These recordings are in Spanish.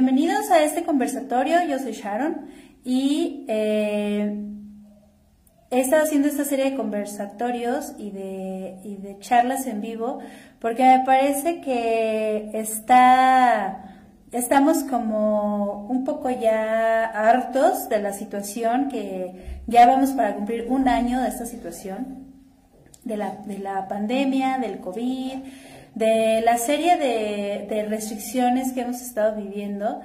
Bienvenidos a este conversatorio, yo soy Sharon y eh, he estado haciendo esta serie de conversatorios y de, y de charlas en vivo porque me parece que está, estamos como un poco ya hartos de la situación, que ya vamos para cumplir un año de esta situación, de la, de la pandemia, del COVID, de la serie de, restricciones que hemos estado viviendo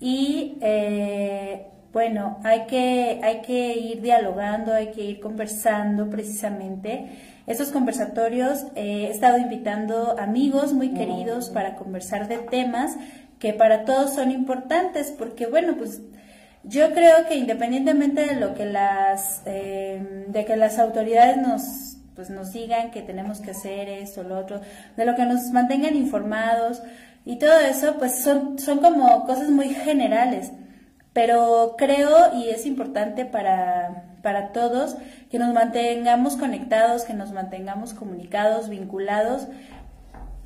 y eh, bueno, hay que, hay que ir dialogando, hay que ir conversando precisamente. Estos conversatorios eh, he estado invitando amigos muy queridos para conversar de temas que para todos son importantes porque bueno, pues yo creo que independientemente de lo que las, eh, de que las autoridades nos pues nos digan que tenemos que hacer esto, lo otro, de lo que nos mantengan informados y todo eso, pues son, son como cosas muy generales. Pero creo y es importante para, para todos que nos mantengamos conectados, que nos mantengamos comunicados, vinculados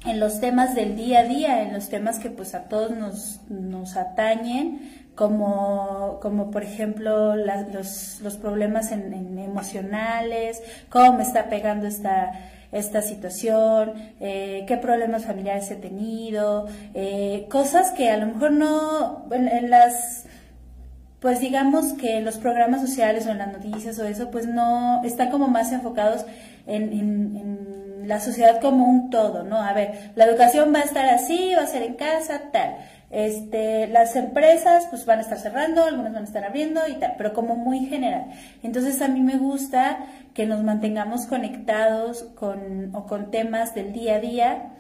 en los temas del día a día, en los temas que pues a todos nos, nos atañen como, como por ejemplo los, los, problemas en, emocionales, cómo me está pegando esta, esta situación, eh, qué problemas familiares he tenido, eh, cosas que a lo mejor no, en, las, pues digamos que los programas sociales o en las noticias o eso, pues no, están como más enfocados en, en la sociedad como un todo, ¿no? A ver, la educación va a estar así, va a ser en casa, tal. Este, las empresas pues van a estar cerrando, algunas van a estar abriendo y tal, pero como muy general. Entonces a mí me gusta que nos mantengamos conectados con, o con temas del día a día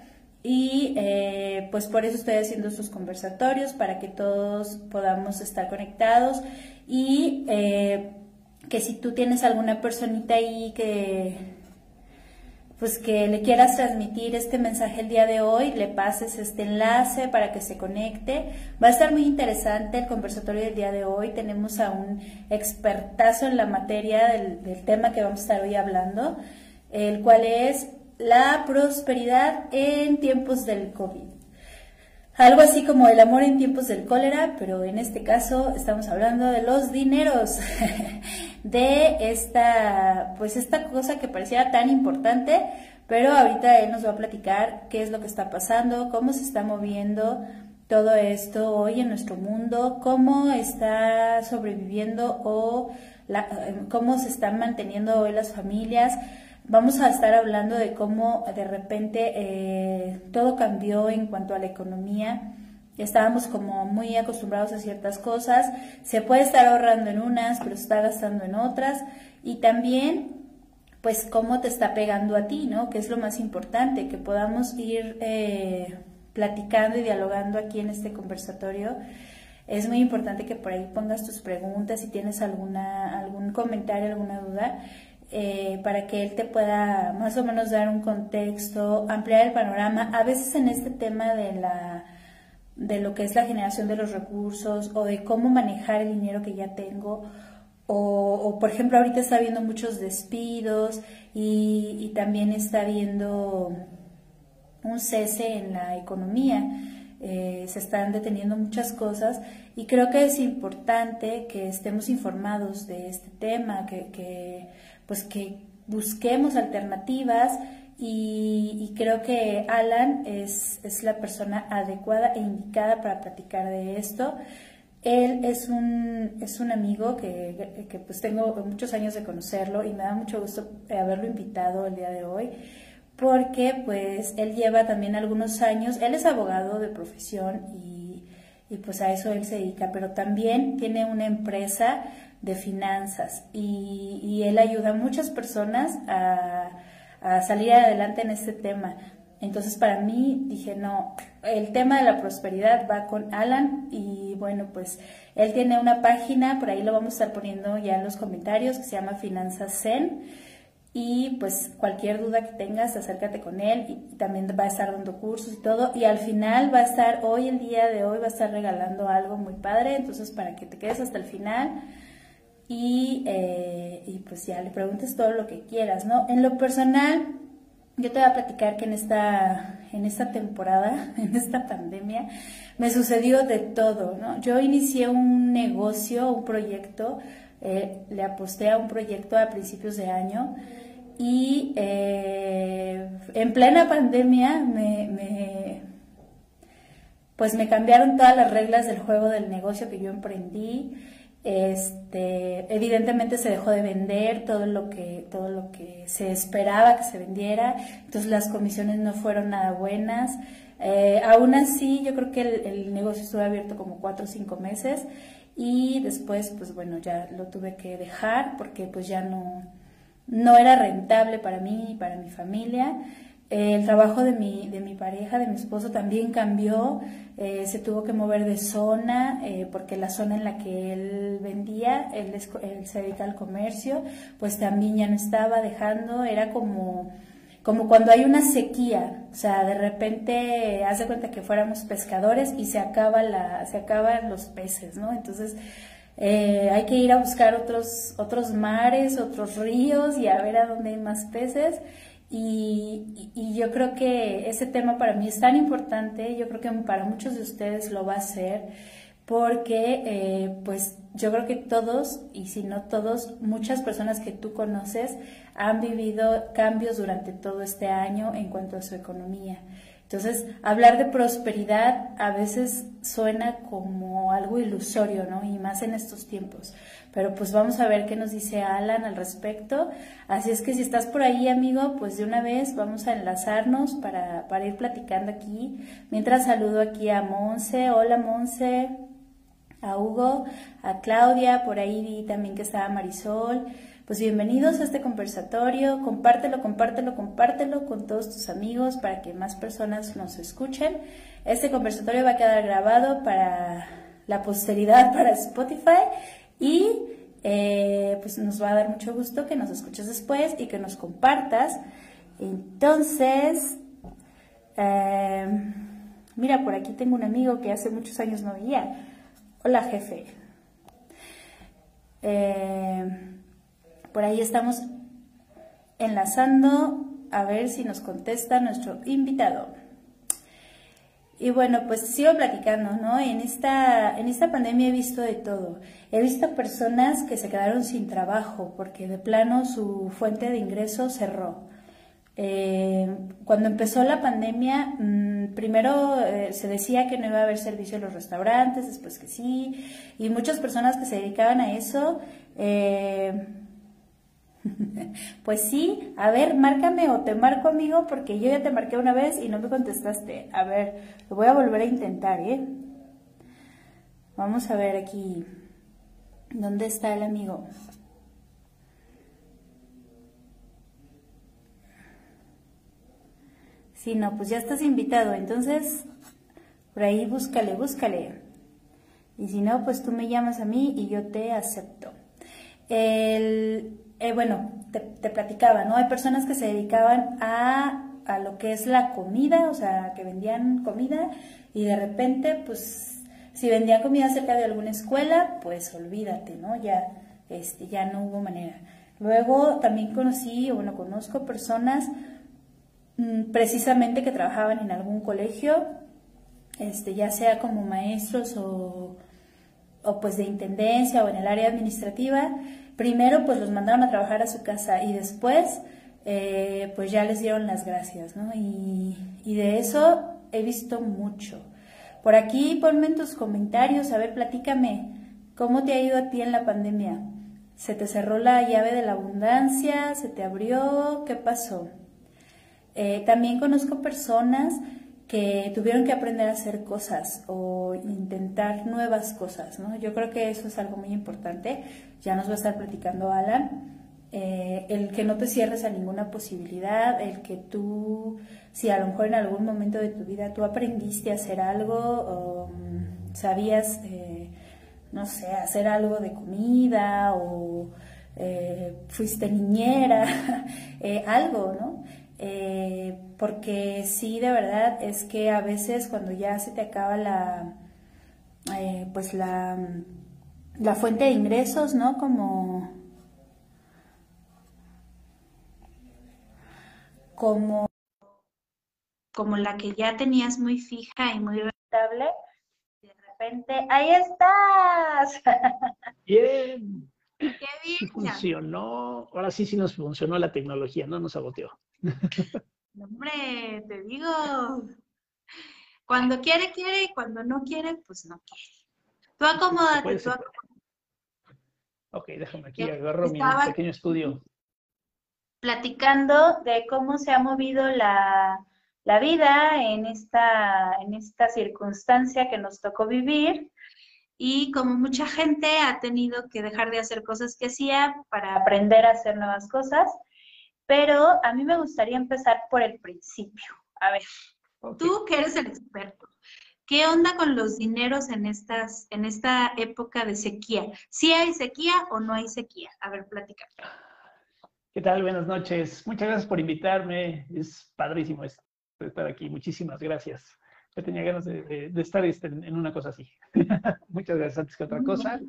y eh, pues por eso estoy haciendo estos conversatorios para que todos podamos estar conectados y eh, que si tú tienes alguna personita ahí que pues que le quieras transmitir este mensaje el día de hoy, le pases este enlace para que se conecte. Va a estar muy interesante el conversatorio del día de hoy. Tenemos a un expertazo en la materia del, tema que vamos a estar hoy hablando, el cual es la prosperidad en tiempos del COVID. Algo así como el amor en tiempos del cólera, pero en este caso estamos hablando de los dineros. de esta, pues esta cosa que parecía tan importante, pero ahorita él nos va a platicar qué es lo que está pasando, cómo se está moviendo todo esto hoy en nuestro mundo, cómo está sobreviviendo o cómo se están manteniendo hoy las familias. Vamos a estar hablando de cómo de repente eh, todo cambió en cuanto a la economía estábamos como muy acostumbrados a ciertas cosas, se puede estar ahorrando en unas, pero se está gastando en otras, y también pues cómo te está pegando a ti, ¿no? Que es lo más importante, que podamos ir eh, platicando y dialogando aquí en este conversatorio. Es muy importante que por ahí pongas tus preguntas, si tienes alguna, algún comentario, alguna duda, eh, para que él te pueda más o menos dar un contexto, ampliar el panorama. A veces en este tema de la de lo que es la generación de los recursos o de cómo manejar el dinero que ya tengo. O, por ejemplo, ahorita está habiendo muchos despidos y, también está habiendo un cese en la economía. Eh, se están deteniendo muchas cosas y creo que es importante que estemos informados de este tema, que, que pues que busquemos alternativas y, creo que Alan es, es, la persona adecuada e indicada para platicar de esto. Él es un, es un amigo que, que, pues tengo muchos años de conocerlo y me da mucho gusto haberlo invitado el día de hoy porque pues él lleva también algunos años, él es abogado de profesión y, y pues a eso él se dedica, pero también tiene una empresa de finanzas y, y él ayuda a muchas personas a a salir adelante en este tema. Entonces para mí dije, no, el tema de la prosperidad va con Alan y bueno, pues él tiene una página, por ahí lo vamos a estar poniendo ya en los comentarios, que se llama Finanzas Zen. Y pues cualquier duda que tengas, acércate con él y también va a estar dando cursos y todo. Y al final va a estar, hoy, el día de hoy, va a estar regalando algo muy padre. Entonces para que te quedes hasta el final y, eh, y pues ya le preguntes todo lo que quieras, ¿no? En lo personal, yo te voy a platicar que en esta, en esta temporada, en esta pandemia, me sucedió de todo, ¿no? Yo inicié un negocio, un proyecto, eh, le aposté a un proyecto a principios de año y eh, en plena pandemia me, pues me cambiaron todas las reglas del juego del negocio que yo emprendí. Este, evidentemente se dejó de vender todo lo que todo lo que se esperaba que se vendiera, entonces las comisiones no fueron nada buenas. Eh, aún así, yo creo que el, el, negocio estuvo abierto como cuatro o cinco meses y después, pues bueno, ya lo tuve que dejar porque pues ya no, no era rentable para mí y para mi familia. El trabajo de mi, de mi pareja, de mi esposo, también cambió. Eh, se tuvo que mover de zona eh, porque la zona en la que él vendía, él, se dedica al comercio, pues también ya no estaba dejando. Era como, como cuando hay una sequía. O sea, de repente hace cuenta que fuéramos pescadores y se, acaba la, se acaban los peces, ¿no? Entonces eh, hay que ir a buscar otros, otros mares, otros ríos y a ver a dónde hay más peces. Y, yo creo que ese tema para mí es tan importante, yo creo que para muchos de ustedes lo va a ser, porque eh, pues yo creo que todos, y si no todos, muchas personas que tú conoces han vivido cambios durante todo este año en cuanto a su economía. Entonces, hablar de prosperidad a veces suena como algo ilusorio, ¿no? Y más en estos tiempos. Pero pues vamos a ver qué nos dice Alan al respecto. Así es que si estás por ahí, amigo, pues de una vez vamos a enlazarnos para, para ir platicando aquí. Mientras saludo aquí a Monse. Hola, Monse. A Hugo, a Claudia, por ahí vi también que estaba Marisol. Pues bienvenidos a este conversatorio, compártelo, compártelo, compártelo con todos tus amigos para que más personas nos escuchen. Este conversatorio va a quedar grabado para la posteridad, para Spotify y eh, pues nos va a dar mucho gusto que nos escuches después y que nos compartas. Entonces, eh, mira, por aquí tengo un amigo que hace muchos años no veía. Hola, jefe. Eh, por ahí estamos enlazando a ver si nos contesta nuestro invitado. Y bueno, pues sigo platicando, ¿no? En esta, en esta pandemia he visto de todo. He visto personas que se quedaron sin trabajo porque de plano su fuente de ingreso cerró. Eh, cuando empezó la pandemia, mm, primero eh, se decía que no iba a haber servicio en los restaurantes, después que sí, y muchas personas que se dedicaban a eso eh, Pues sí, a ver, márcame o te marco amigo porque yo ya te marqué una vez y no me contestaste. A ver, lo voy a volver a intentar, ¿eh? Vamos a ver aquí. ¿Dónde está el amigo? Sí, no, pues ya estás invitado, entonces por ahí búscale, búscale. Y si no, pues tú me llamas a mí y yo te acepto. El, eh, bueno, te, platicaba, ¿no? Hay personas que se dedicaban a, a lo que es la comida, o sea, que vendían comida y de repente, pues, si vendían comida cerca de alguna escuela, pues olvídate, ¿no? Ya, este, ya no hubo manera. Luego también conocí, o bueno, conozco personas mm, precisamente que trabajaban en algún colegio, este, ya sea como maestros o, o pues de intendencia o en el área administrativa, primero pues los mandaron a trabajar a su casa y después eh, pues ya les dieron las gracias, ¿no? Y, de eso he visto mucho. Por aquí ponme en tus comentarios, a ver, platícame, ¿cómo te ha ido a ti en la pandemia? ¿Se te cerró la llave de la abundancia? ¿Se te abrió? ¿Qué pasó? Eh, también conozco personas que tuvieron que aprender a hacer cosas o intentar nuevas cosas, ¿no? Yo creo que eso es algo muy importante. Ya nos va a estar platicando Alan. Eh, el que no te cierres a ninguna posibilidad, el que tú, si a lo mejor en algún momento de tu vida tú aprendiste a hacer algo, o, mm, sabías, eh, no sé, hacer algo de comida o eh, fuiste niñera, algo, ¿no? Eh, porque sí, de verdad, es que a veces cuando ya se te acaba la, eh, pues la, la fuente de ingresos, ¿no? Como, como, como la que ya tenías muy fija y muy rentable, de repente, ¡ahí estás! Bien. ¡Qué bien! funcionó. Ahora sí, sí nos funcionó la tecnología, no nos saboteó. Hombre, te digo, cuando quiere, quiere, y cuando no quiere, pues no quiere. Tú acomódate, tú acomódate. Ok, déjame aquí, agarro mi pequeño estudio. Platicando de cómo se ha movido la, vida en esta, en esta circunstancia que nos tocó vivir y como mucha gente ha tenido que dejar de hacer cosas que hacía para aprender a hacer nuevas cosas, pero a mí me gustaría empezar por el principio. A ver, tú que eres el experto, ¿Qué onda con los dineros en, estas, en esta época de sequía? ¿Sí hay sequía o no hay sequía? A ver, platica. ¿Qué tal? Buenas noches. Muchas gracias por invitarme. Es padrísimo estar aquí. Muchísimas gracias. Yo tenía ganas de, estar este, en una cosa así. Muchas gracias antes que otra cosa.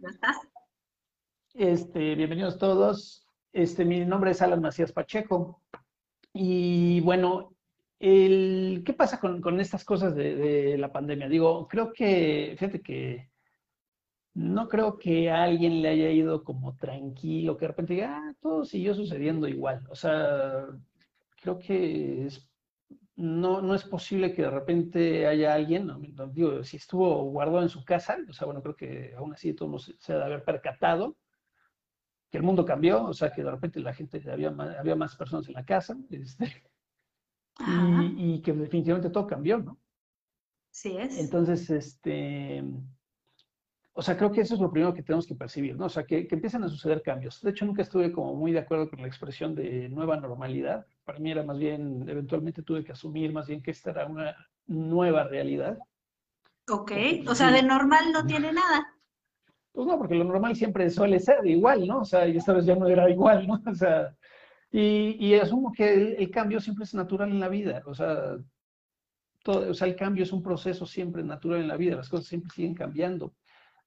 Este, bienvenidos todos. Este, mi nombre es Alan Macías Pacheco. Y bueno, el, ¿Qué pasa con, estas cosas de, la pandemia? Digo, creo que, fíjate que no creo que a alguien le haya ido como tranquilo, que de repente diga, ah, todo siguió sucediendo igual. O sea, creo que no, no es posible que de repente haya alguien, digo, si estuvo guardado en su casa, o sea, bueno, creo que aún así todo se, se debe haber percatado que el mundo cambió, o sea, que de repente la gente, había más, había más personas en la casa, este, y, que definitivamente todo cambió, ¿no? Sí es. Entonces, este, o sea, creo que eso es lo primero que tenemos que percibir, ¿no? O sea, que, que, empiezan a suceder cambios. De hecho, nunca estuve como muy de acuerdo con la expresión de nueva normalidad. Para mí era más bien, eventualmente tuve que asumir más bien que esta era una nueva realidad. Ok, o sea, de normal no tiene nada. Pues no, porque lo normal siempre suele ser igual, ¿no? O sea, y esta vez ya no era igual, ¿no? O sea, y, asumo que el, cambio siempre es natural en la vida, o sea, todo, o sea, el cambio es un proceso siempre natural en la vida, las cosas siempre siguen cambiando.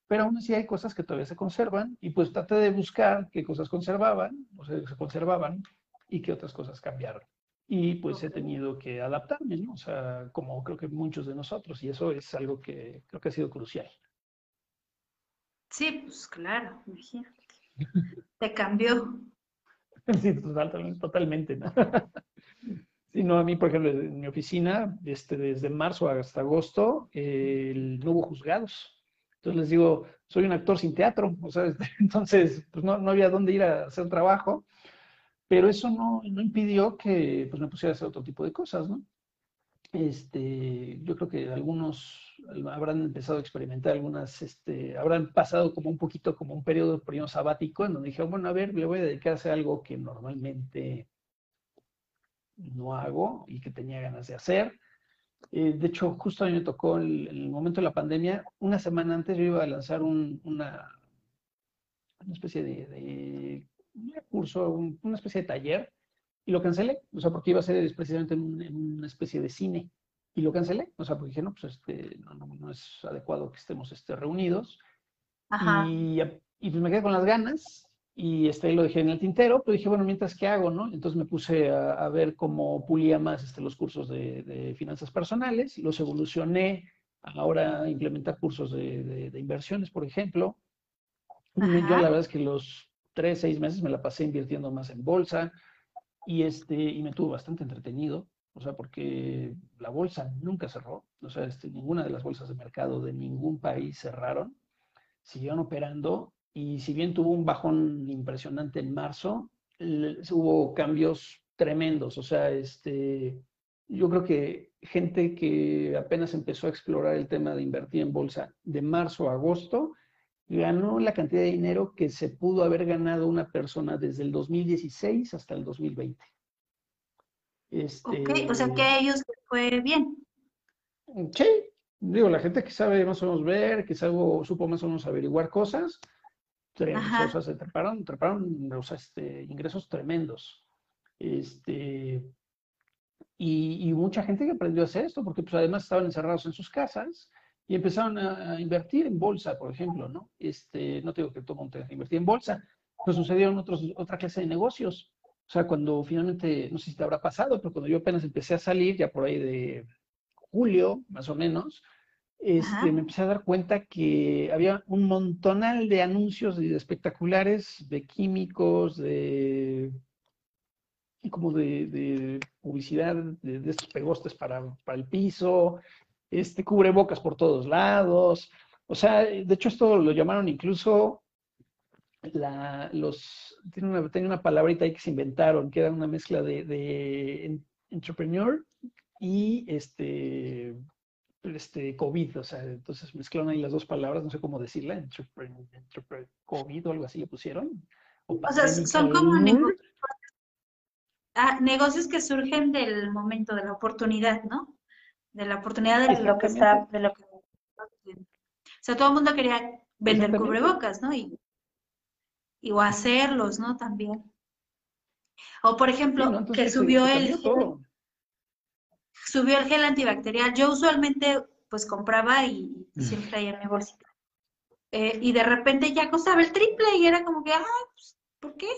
Pero aún así hay cosas que todavía se conservan y pues traté de buscar qué cosas conservaban, o sea, se conservaban y qué otras cosas cambiaron. Y pues he tenido que adaptarme, ¿no? O sea, como creo que muchos de nosotros, y eso es algo que creo que ha sido crucial. Sí, pues claro, imagínate. Te cambió. Sí, totalmente. ¿no? Sí, no, a mí, por ejemplo, en mi oficina, este, desde marzo hasta agosto, no hubo juzgados. Entonces les digo, soy un actor sin teatro, o sea, entonces pues no, no había dónde ir a hacer trabajo, pero eso no, no impidió que pues, me pusiera a hacer otro tipo de cosas, ¿no? Este, yo creo que algunos habrán empezado a experimentar algunas, este, habrán pasado como un poquito como un periodo primero sabático en donde dijeron, bueno, a ver, le voy a dedicar a hacer algo que normalmente no hago y que tenía ganas de hacer. Eh, de hecho, justo a mí me tocó en el, momento de la pandemia, una semana antes yo iba a lanzar un, una, una especie de, curso, una especie de taller y lo cancelé, o sea, porque iba a ser precisamente en, una especie de cine y lo cancelé, o sea, porque dije, no, pues este, no, no, es adecuado que estemos este, reunidos. Y, y, pues me quedé con las ganas y este, lo dejé en el tintero, pero dije, bueno, mientras, ¿qué hago? No? Entonces me puse a, ver cómo pulía más este, los cursos de, de, finanzas personales, los evolucioné, ahora implementar cursos de, de inversiones, por ejemplo. Yo la verdad es que los tres, seis meses me la pasé invirtiendo más en bolsa, y, este, y me tuvo bastante entretenido, o sea, porque la bolsa nunca cerró, o sea, este, ninguna de las bolsas de mercado de ningún país cerraron, siguieron operando y si bien tuvo un bajón impresionante en marzo, hubo cambios tremendos, o sea, este, yo creo que gente que apenas empezó a explorar el tema de invertir en bolsa de marzo a agosto, ganó la cantidad de dinero que se pudo haber ganado una persona desde el 2016 hasta el 2020. Este, ok, o sea que a ellos fue bien. Sí, digo, la gente que sabe más o menos ver, que sabe, supo más o menos averiguar cosas, o sea, se treparon, treparon o sea, este, ingresos tremendos. Este, y, y, mucha gente que aprendió a hacer esto, porque pues además estaban encerrados en sus casas, y empezaron a, invertir en bolsa, por ejemplo, ¿no? Este, no tengo que todo invertir en bolsa, pues sucedieron otros, otra clase de negocios. O sea, cuando finalmente, no sé si te habrá pasado, pero cuando yo apenas empecé a salir, ya por ahí de julio, más o menos, este, me empecé a dar cuenta que había un montonal de anuncios de, espectaculares de químicos, de como de, publicidad de, estos pegostes para, para, el piso, este cubrebocas por todos lados. O sea, de hecho esto lo llamaron incluso la, los, tiene una, tiene una palabrita ahí que se inventaron, que era una mezcla de, de entrepreneur y este, este COVID, o sea, entonces mezclaron ahí las dos palabras, no sé cómo decirla, entrepreneur, COVID o algo así le pusieron. O, sea, son como negocios, ah, negocios que surgen del momento, de la oportunidad, ¿no? De la oportunidad de lo que está, de lo que... O sea, todo el mundo quería vender cubrebocas, ¿no? Y y o hacerlos, ¿no? También. O por ejemplo, que subió el gel, subió el gel antibacterial. Yo usualmente pues compraba y, mm. siempre traía en mi bolsita. Eh, y de repente ya costaba el triple y era como que, ah, pues, ¿por qué?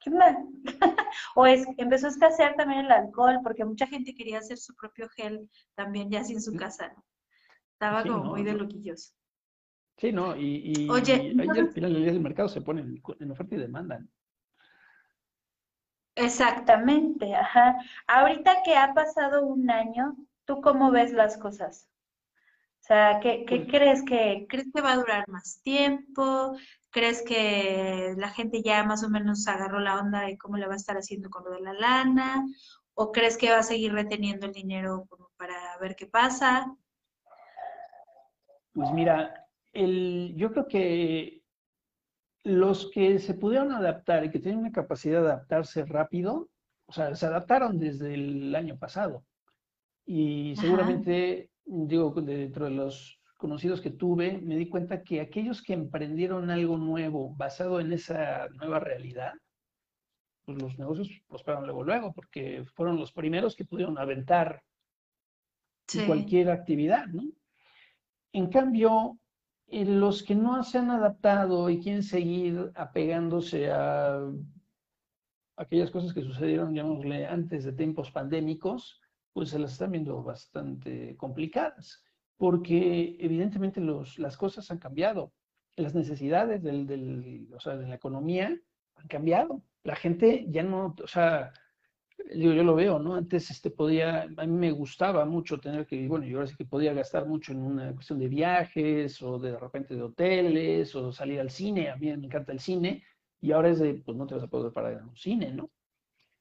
¿Qué mal? o es, empezó a escasear también el alcohol porque mucha gente quería hacer su propio gel también ya así en su casa, ¿no? Estaba como muy de loquillos. Sí, ¿no? Y, y, Oye, ahí al final del día del mercado se pone en oferta y demanda. Exactamente, ajá. Ahorita que ha pasado un año, ¿tú cómo ves las cosas? O sea, ¿qué, qué pues crees que crees que va a durar más tiempo? ¿Crees que la gente ya más o menos agarró la onda de cómo le va a estar haciendo con lo de la lana? ¿O crees que va a seguir reteniendo el dinero como para ver qué pasa? Pues mira, yo creo que los que se pudieron adaptar y que tienen una capacidad de adaptarse rápido, o sea, se adaptaron desde el año pasado. Y seguramente, digo, dentro de los conocidos que tuve, me di cuenta que aquellos que emprendieron algo nuevo basado en esa nueva realidad, pues los negocios prosperaron luego, luego, porque fueron los primeros que pudieron aventar cualquier actividad, ¿no? En cambio, los que no se han adaptado y quieren seguir apegándose a aquellas cosas que sucedieron, llamémosle, antes de tiempos pandémicos, pues se las están viendo bastante complicadas, porque evidentemente las cosas han cambiado, las necesidades del, del, o sea, de la economía han cambiado. La gente ya no, o sea, digo, yo lo veo, ¿no? Antes este, podía, a mí me gustaba mucho tener que, bueno, yo ahora sí que podía gastar mucho en una cuestión de viajes o de, repente de hoteles o salir al cine, a mí me encanta el cine, y ahora es de, pues no te vas a poder parar en un cine, ¿no?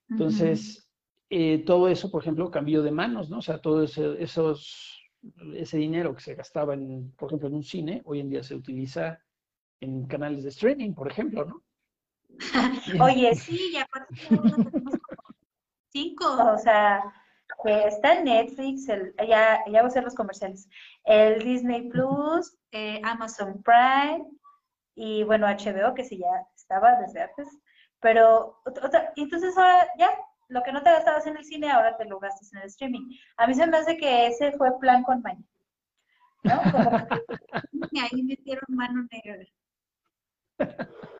Entonces, eh, todo eso, por ejemplo, cambió de manos, ¿no? O sea, todo ese, esos, ese dinero que se gastaba, en, por ejemplo, en un cine, hoy en día se utiliza en canales de streaming, por ejemplo, ¿no? Oye, sí, y aparte Cinco, o sea, que está en Netflix, el, ya, ya voy a hacer los comerciales, el Disney Plus, eh, Amazon Prime y bueno, HBO, que sí ya estaba desde antes, pero entonces ahora ya, lo que no te gastabas en el cine, ahora te lo gastas en el streaming. A mí se me hace que ese fue plan con maña, ¿no? Como que ahí metieron mano negra.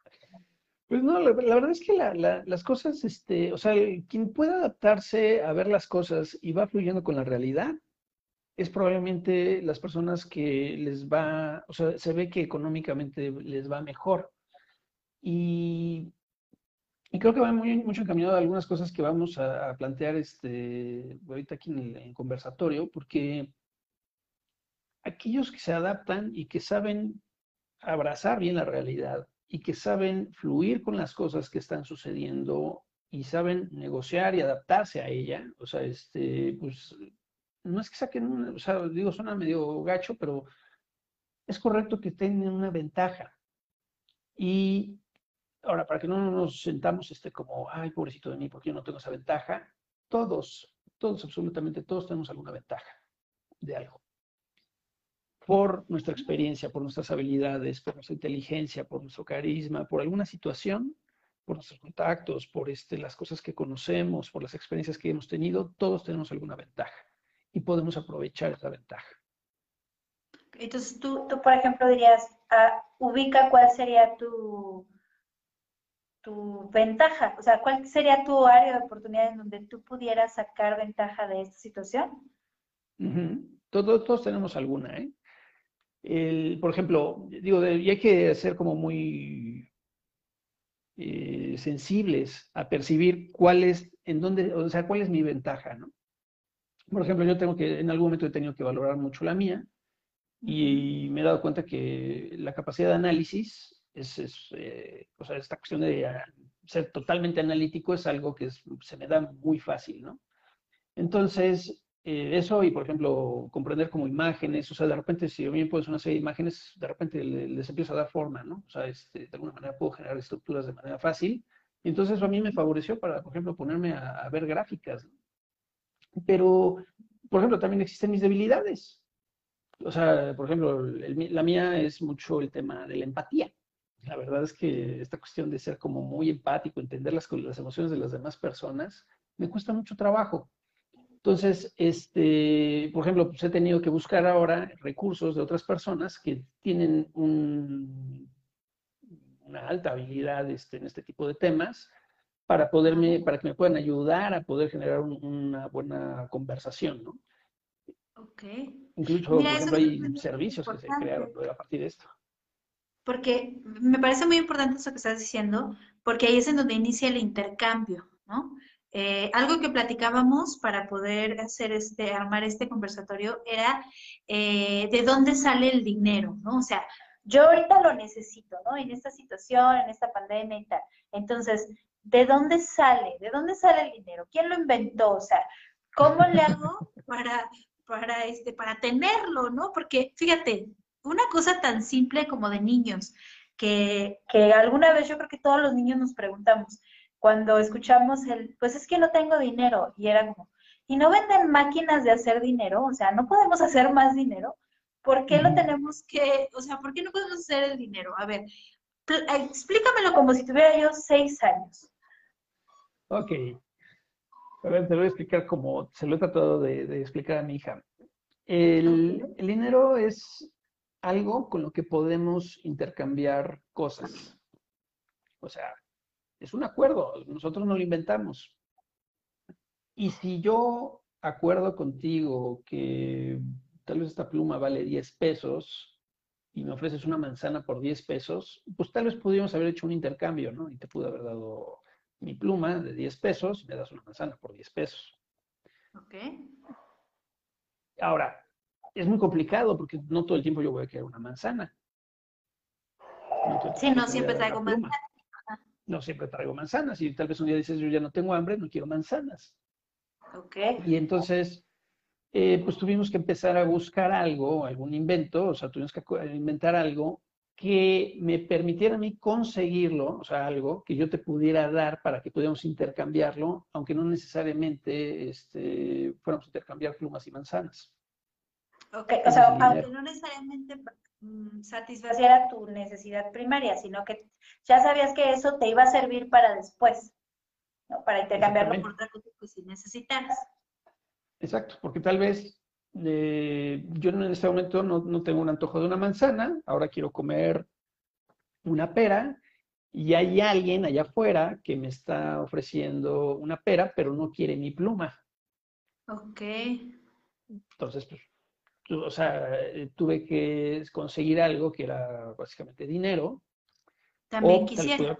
Pues no, la, verdad es que las cosas, este, o sea, quien pueda adaptarse a ver las cosas y va fluyendo con la realidad, es probablemente las personas que les va, o sea, se ve que económicamente les va mejor. Y, creo que va muy, mucho encaminado a algunas cosas que vamos a, plantear este, ahorita aquí en el conversatorio, porque aquellos que se adaptan y que saben abrazar bien la realidad, y que saben fluir con las cosas que están sucediendo y saben negociar y adaptarse a ella. O sea, este, pues, no es que saquen, o sea, digo, suena medio gacho, pero es correcto que tengan una ventaja. Y ahora, para que no nos sentamos este, como, ay, pobrecito de mí, porque yo no tengo esa ventaja, todos, todos, absolutamente todos tenemos alguna ventaja de algo por nuestra experiencia, por nuestras habilidades, por nuestra inteligencia, por nuestro carisma, por alguna situación, por nuestros contactos, por este, las cosas que conocemos, por las experiencias que hemos tenido, todos tenemos alguna ventaja y podemos aprovechar esa ventaja. Entonces tú, tú por ejemplo, dirías, ah, ubica cuál sería tu, tu ventaja? O sea, ¿cuál sería tu área de oportunidad en donde tú pudieras sacar ventaja de esta situación? todos, todos, tenemos alguna, ¿eh? Por ejemplo, digo, hay que ser como muy eh, sensibles a percibir cuál es, en dónde, o sea, cuál es mi ventaja. Por ejemplo, yo tengo que, en algún momento he tenido que valorar mucho la mía y me he dado cuenta que la capacidad de análisis es, es eh, o sea, esta cuestión de ah, ser totalmente analítico es algo que se me da muy fácil, ¿no? Entonces, eh, eso y, por ejemplo, comprender como imágenes, o sea, de repente, si yo bien puedo una serie de imágenes, de repente les, empiezo a dar forma, ¿no? O sea, este, de alguna manera puedo generar estructuras de manera fácil. Entonces eso a mí me favoreció para, por ejemplo, ponerme a, ver gráficas. Pero, por ejemplo, también existen mis debilidades. O sea, por ejemplo, la mía es mucho el tema de la empatía. La verdad es que esta cuestión de ser como muy empático, entender las, las emociones de las demás personas, me cuesta mucho trabajo. Entonces, este, por ejemplo, pues he tenido que buscar ahora recursos de otras personas que tienen una alta habilidad este, en este tipo de temas para poderme, para que me puedan ayudar a poder generar una buena conversación, ¿no? Ok. Incluso, por ejemplo, hay servicios que se crearon a partir de esto. Porque me parece muy importante eso que estás diciendo, porque ahí es en donde inicia el intercambio, ¿no? Eh, algo que platicábamos para poder hacer este, armar este conversatorio era eh, de dónde sale el dinero, ¿no? O sea, yo ahorita lo necesito, ¿no? En esta situación, en esta pandemia y tal. Entonces, ¿de dónde sale? ¿De dónde sale el dinero? ¿Quién lo inventó? O sea, ¿cómo le hago para, para, este, para tenerlo, ¿no? Porque, fíjate, una cosa tan simple como de niños, que, que alguna vez yo creo que todos los niños nos preguntamos, cuando escuchamos el, pues es que no tengo dinero, y era como, ¿y no venden máquinas de hacer dinero? O sea, ¿no podemos hacer más dinero? ¿Por qué lo tenemos que, o sea, por qué no podemos hacer el dinero? A ver, explícamelo como si tuviera yo seis años. Ok. A ver, te lo voy a explicar como se lo he tratado de, explicar a mi hija. El, el, dinero es algo con lo que podemos intercambiar cosas. O sea, es un acuerdo, nosotros no lo inventamos. Y si yo acuerdo contigo que tal vez esta pluma vale 10 pesos y me ofreces una manzana por 10 pesos, pues tal vez pudimos haber hecho un intercambio, ¿no? Y te pude haber dado mi pluma de 10 pesos y me das una manzana por 10 pesos. Ok. Ahora, es muy complicado porque no todo el tiempo yo voy a querer una manzana. sí, no siempre traigo manzana no siempre traigo manzanas y tal vez un día dices, yo ya no tengo hambre, no quiero manzanas. Ok. Y entonces, eh, pues tuvimos que empezar a buscar algo, algún invento, o sea, tuvimos que inventar algo que me permitiera a mí conseguirlo, o sea, algo que yo te pudiera dar para que pudiéramos intercambiarlo, aunque no necesariamente este, fuéramos a intercambiar plumas y manzanas. Ok, o sea, aunque no necesariamente Mm, satisfaciera tu necesidad primaria, sino que ya sabías que eso te iba a servir para después, ¿no? para intercambiarlo por otra cosa que si necesitaras. Exacto, porque tal vez eh, yo en este momento no, no, tengo un antojo de una manzana, ahora quiero comer una pera y hay alguien allá afuera que me está ofreciendo una pera, pero no quiere mi pluma. Ok. Entonces, pues o sea, eh, tuve que conseguir algo que era básicamente dinero. También quisiera.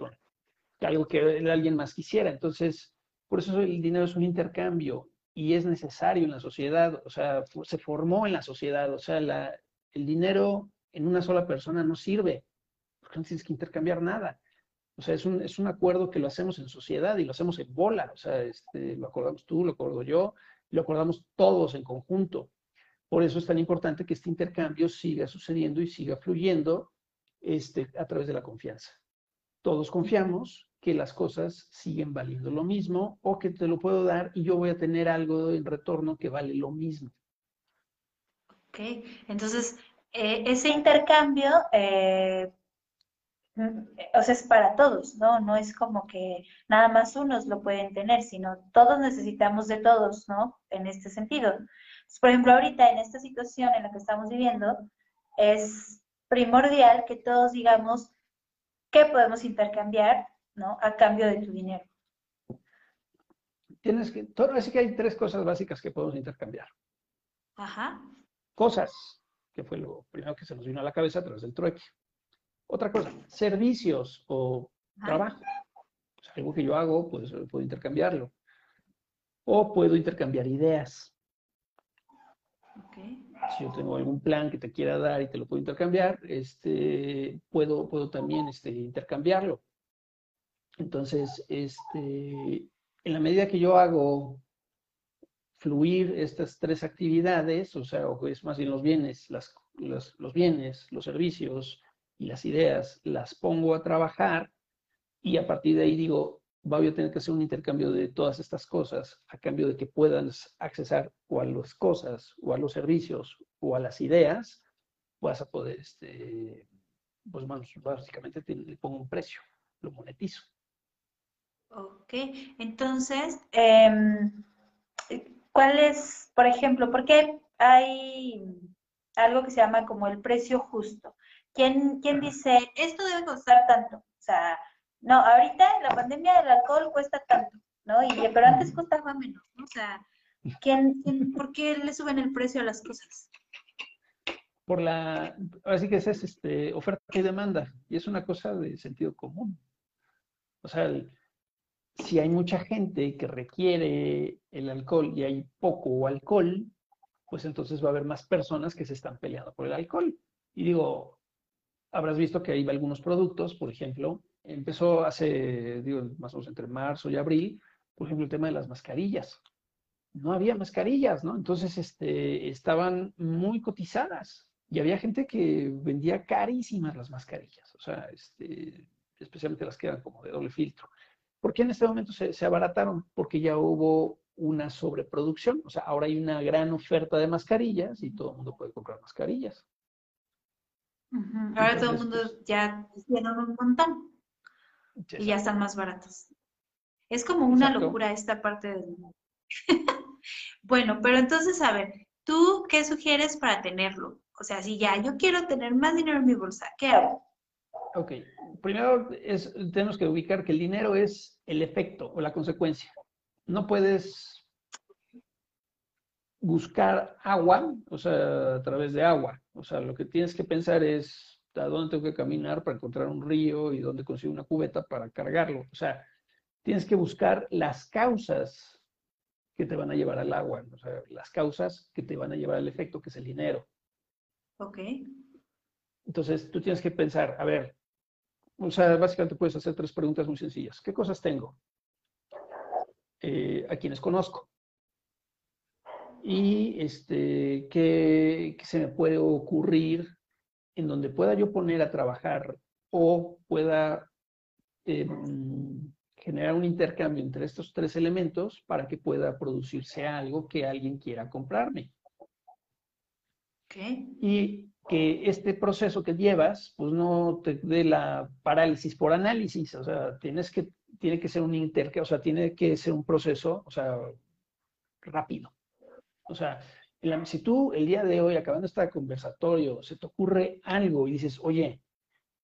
algo que alguien más quisiera. Entonces, por eso el dinero es un intercambio y es necesario en la sociedad, o sea, se formó en la sociedad, o sea, la, el dinero en una sola persona no sirve, porque no tienes que intercambiar nada. O sea, es un, es un acuerdo que lo hacemos en sociedad y lo hacemos en bola, o sea, este, lo acordamos tú, lo acuerdo yo, lo acordamos todos en conjunto. Por eso es tan importante que este intercambio siga sucediendo y siga fluyendo este, a través de la confianza. Todos confiamos que las cosas siguen valiendo lo mismo o que te lo puedo dar y yo voy a tener algo en retorno que vale lo mismo. Ok, entonces eh, ese intercambio, eh, o sea, es para todos, ¿no? No es como que nada más unos lo pueden tener, sino todos necesitamos de todos, ¿no? En este sentido. Por ejemplo, ahorita en esta situación en la que estamos viviendo, es primordial que todos digamos qué podemos intercambiar ¿no? A cambio de tu dinero. Tienes que, así que hay tres cosas básicas que podemos intercambiar. Ajá. Cosas, que fue lo primero que se nos vino a la cabeza a través del trueque. Otra cosa, servicios o trabajo. algo que yo hago, pues puedo intercambiarlo. O puedo intercambiar ideas. Si yo tengo algún plan que te quiera dar y te lo puedo intercambiar, este, puedo, puedo también este, intercambiarlo. Entonces, este, en la medida que yo hago fluir estas tres actividades, o sea, o es más bien los bienes, las, los bienes, los servicios y las ideas, las pongo a trabajar y a partir de ahí digo, voy a tener que hacer un intercambio de todas estas cosas a cambio de que puedan accesar o a las cosas o a los servicios o a las ideas, vas a poder, este, pues básicamente le pongo un precio, lo monetizo. Ok, entonces, em, ¿cuál es, por ejemplo, por qué hay algo que se llama como el precio justo? ¿Quién, quién dice, esto debe costar tanto? O sea, no, ahorita la pandemia del alcohol cuesta tanto, ¿no? Y, pero antes costaba menos, ¿no? O sea, ¿quién, por qué le suben el precio a las cosas? Por la, así que es este, oferta y demanda, y es una cosa de sentido común. O sea, si hay mucha gente que requiere el alcohol y hay poco alcohol, pues entonces va a haber más personas que se están peleando por el alcohol. Y digo, habrás visto que hay algunos productos, por ejemplo, empezó hace, digo, más o menos entre marzo y abril, por ejemplo, el tema de las mascarillas. No había mascarillas, ¿no? Entonces, este, estaban muy cotizadas y había gente que vendía carísimas las mascarillas, o sea, este, especialmente las que eran como de doble filtro. ¿Por qué en este momento se, se abarataron? Porque ya hubo una sobreproducción, o sea, ahora hay una gran oferta de mascarillas y todo el mundo puede comprar mascarillas. Ahora todo el mundo pues ya hicieron un montón y ya están más baratos. Es como una locura esta parte del mundo. bueno, pero entonces, a ver, ¿tú qué sugieres para tenerlo? O sea, si ya yo quiero tener más dinero en mi bolsa, ¿qué hago? Ok, primero es, tenemos que ubicar que el dinero es el efecto o la consecuencia. No puedes buscar agua, o sea, a través de agua. O sea, lo que tienes que pensar es a dónde tengo que caminar para encontrar un río y dónde consigo una cubeta para cargarlo. O sea, tienes que buscar las causas que te van a llevar al agua, o sea, las causas que te van a llevar al efecto, que es el dinero. Ok. Entonces, tú tienes que pensar, a ver, o sea, básicamente puedes hacer tres preguntas muy sencillas. ¿Qué cosas tengo? Eh, ¿A quienes conozco? Y este, ¿qué, ¿qué, se me puede ocurrir en donde pueda yo poner a trabajar o pueda em, generar un intercambio entre estos tres elementos para que pueda producirse algo que alguien quiera comprarme. Y que este proceso que llevas, pues no te dé la parálisis por análisis, o sea, tienes que, tiene que ser un intercambio, o sea, tiene que ser un proceso, o sea, rápido. O sea, si tú el día de hoy, acabando este conversatorio, se te ocurre algo y dices, oye,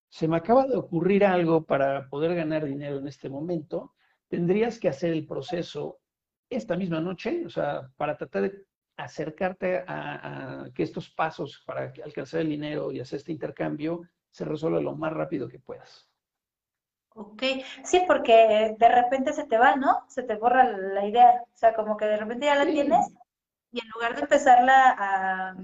se me acaba de ocurrir algo para poder ganar dinero en este momento, tendrías que hacer el proceso esta misma noche, o sea, para tratar de acercarte a, que estos pasos para alcanzar el dinero y hacer este intercambio se resuelva lo más rápido que puedas. Ok, sí, porque de repente se te va, ¿no? Se te borra la idea, o sea, como que de repente ya la tienes y en lugar de empezarla a,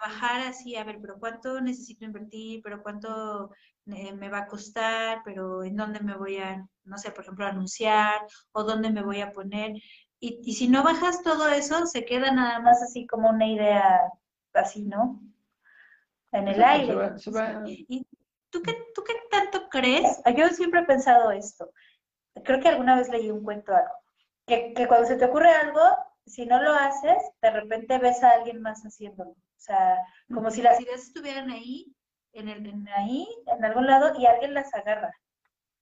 bajar así, a ver, pero cuánto necesito invertir, pero cuánto eh, me va a costar, pero en dónde me voy a, no sé, por ejemplo, anunciar o dónde me voy a poner. Y, y si no bajas todo eso, se queda nada más así como una idea así, ¿no? En el aire. ¿Y tú qué, tú qué tanto crees? Yo siempre he pensado esto. Creo que alguna vez leí un cuento algo. Que, que cuando se te ocurre algo, si no lo haces, de repente ves a alguien más haciéndolo. O sea, como si las ideas estuvieran ahí, en, el, en ahí, en algún lado, y alguien las agarra.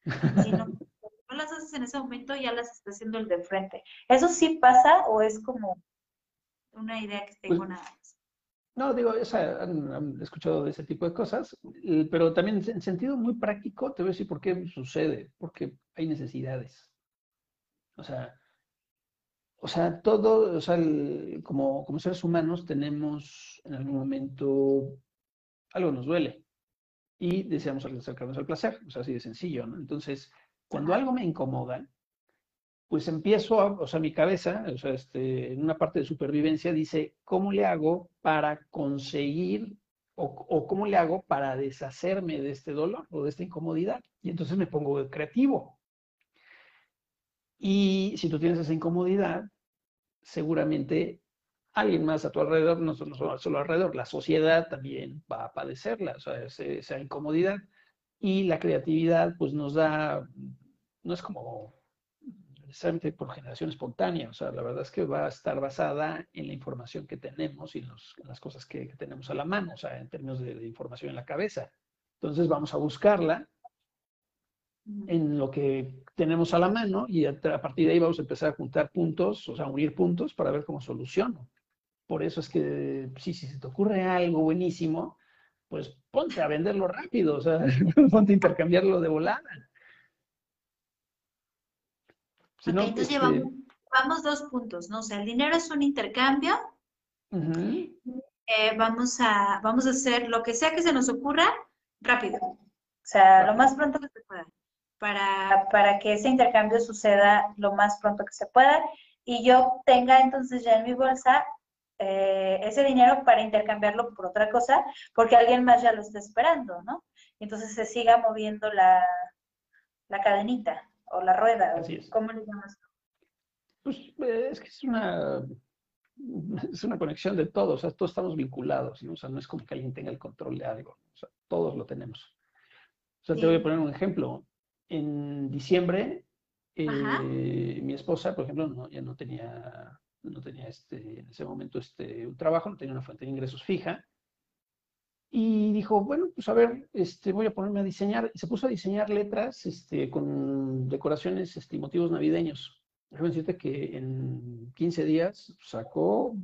Si no, no las haces en ese momento, ya las está haciendo el de frente. ¿Eso sí pasa o es como una idea que tengo pues, nada más? No, digo, o sea, han, escuchado de ese tipo de cosas, pero también en sentido muy práctico, te voy a decir por qué sucede, porque hay necesidades. O sea, o sea, todo, o sea, como, como seres humanos tenemos en algún momento algo nos duele y deseamos acercarnos al placer, o sea, así de sencillo, ¿no? Entonces, cuando algo me incomoda, pues empiezo, a, o sea, mi cabeza, o sea, este, en una parte de supervivencia dice, ¿cómo le hago para conseguir o, cómo le hago para deshacerme de este dolor o de esta incomodidad? Y entonces me pongo creativo. Y si tú tienes esa incomodidad, seguramente alguien más a tu alrededor, no solo, solo alrededor, la sociedad también va a padecerla, o sea, esa incomodidad. Y la creatividad, pues nos da, no es como necesariamente por generación espontánea, o sea, la verdad es que va a estar basada en la información que tenemos y en, las cosas que, tenemos a la mano, o sea, en términos de, información en la cabeza. Entonces vamos a buscarla en lo que tenemos a la mano y a, partir de ahí vamos a empezar a juntar puntos, o sea, unir puntos para ver cómo soluciono. Por eso es que sí, si se te ocurre algo buenísimo, pues ponte a venderlo rápido, o sea, ponte a intercambiarlo de volada entonces este llevamos, dos puntos, ¿no? O sea, el dinero es un intercambio. Eh, vamos, a, vamos a hacer lo que sea que se nos ocurra rápido. O sea, lo más pronto que se pueda. Para, para que ese intercambio suceda lo más pronto que se pueda y yo tenga entonces ya en mi bolsa eh, ese dinero para intercambiarlo por otra cosa, porque alguien más ya lo está esperando, ¿no? Entonces se siga moviendo la, la cadenita o la rueda. ¿Cómo le llamas? Pues eh, es que es una, es una conexión de todos, o sea, todos estamos vinculados, ¿no? o sea, no es como que alguien tenga el control de algo, o sea, todos lo tenemos. O sea, te voy a poner un ejemplo. En diciembre, eh, mi esposa, por ejemplo, no, ya no tenía, no tenía este, en ese momento este, un trabajo, no tenía una fuente de ingresos fija, y dijo, bueno, pues a ver, este, voy a ponerme a diseñar. Y se puso a diseñar letras este, con decoraciones, este, motivos navideños. Déjame decirte que en 15 días sacó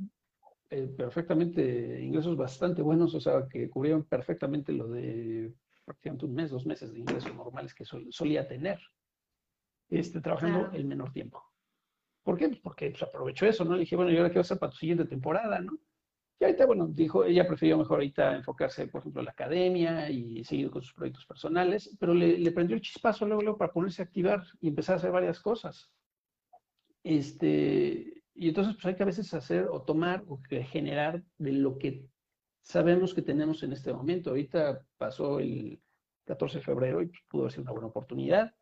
eh, perfectamente ingresos bastante buenos, o sea, que cubrieron perfectamente lo de prácticamente un mes, dos meses de ingresos normales que solía tener, este, trabajando el menor tiempo. ¿Por qué? Porque pues, aprovechó eso, ¿no? Le dije, bueno, ¿y ahora qué va a hacer para tu siguiente temporada, no? Y ahorita, bueno, dijo, ella prefirió mejor ahorita enfocarse, por ejemplo, en la academia y seguir con sus proyectos personales, pero le, prendió el chispazo luego, luego para ponerse a activar y empezar a hacer varias cosas. Este, y entonces, pues hay que a veces hacer o tomar o generar de lo que sabemos que tenemos en este momento. Ahorita pasó el 14 de febrero y pues, pudo ser una buena oportunidad.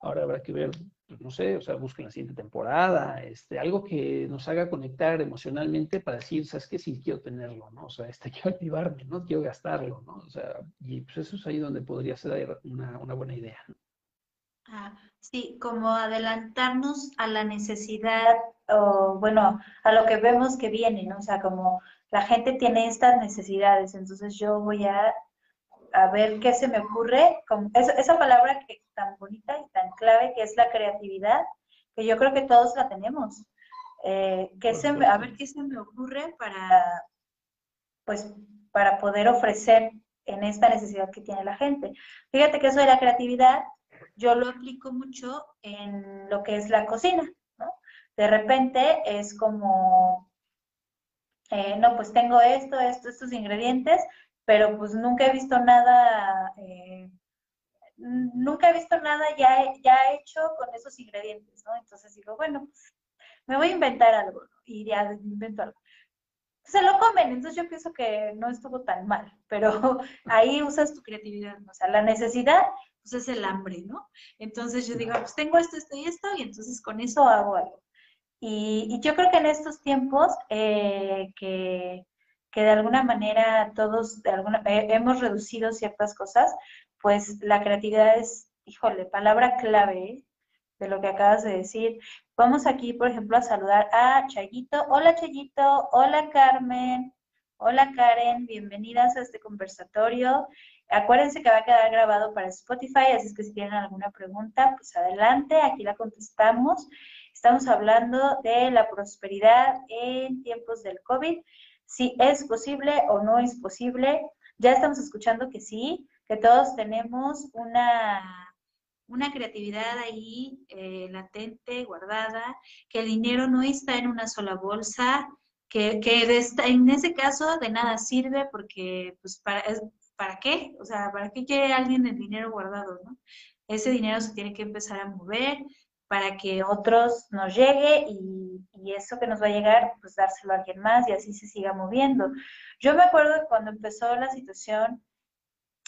Ahora habrá que ver, pues, no sé, o sea, busquen la siguiente temporada, este, algo que nos haga conectar emocionalmente para decir, ¿sabes qué? Sí, quiero tenerlo, ¿no? O sea, este, quiero activarme, ¿no? Quiero gastarlo, ¿no? O sea, y pues eso es ahí donde podría ser una, una buena idea. Ah, sí, como adelantarnos a la necesidad o, bueno, a lo que vemos que viene, ¿no? O sea, como la gente tiene estas necesidades, entonces yo voy a a ver qué se me ocurre, con esa, palabra que tan bonita y tan clave que es la creatividad, que yo creo que todos la tenemos. Eh, se a ver qué se me ocurre para, pues, para poder ofrecer en esta necesidad que tiene la gente. Fíjate que eso de la creatividad yo lo aplico mucho en lo que es la cocina, ¿no? De repente es como, eh, no, pues tengo esto, esto, estos ingredientes, pero pues nunca he visto nada, eh, nunca he visto nada ya, ya hecho con esos ingredientes, ¿no? Entonces digo, bueno, pues me voy a inventar algo, ¿no? Y ya invento algo. Se lo comen, entonces yo pienso que no estuvo tan mal, pero ahí usas tu creatividad, ¿no? o sea, la necesidad, pues es el hambre, ¿no? Entonces yo digo, pues tengo esto, esto y esto, y entonces con eso hago algo. Y, yo creo que en estos tiempos eh, que que de alguna manera todos de alguna, eh, hemos reducido ciertas cosas, pues la creatividad es, híjole, palabra clave de lo que acabas de decir. Vamos aquí, por ejemplo, a saludar a Chayito. Hola Chayito, hola Carmen, hola Karen, bienvenidas a este conversatorio. Acuérdense que va a quedar grabado para Spotify, así es que si tienen alguna pregunta, pues adelante, aquí la contestamos. Estamos hablando de la prosperidad en tiempos del COVID si es posible o no es posible. Ya estamos escuchando que sí, que todos tenemos una, una creatividad ahí eh, latente, guardada, que el dinero no está en una sola bolsa, que, que en ese caso de nada sirve porque, pues, para, ¿para qué? O sea, ¿para qué quiere alguien el dinero guardado, no? Ese dinero se tiene que empezar a mover para que otros nos llegue y, eso que nos va a llegar, pues dárselo a alguien más y así se siga moviendo. Yo me acuerdo que cuando empezó la situación,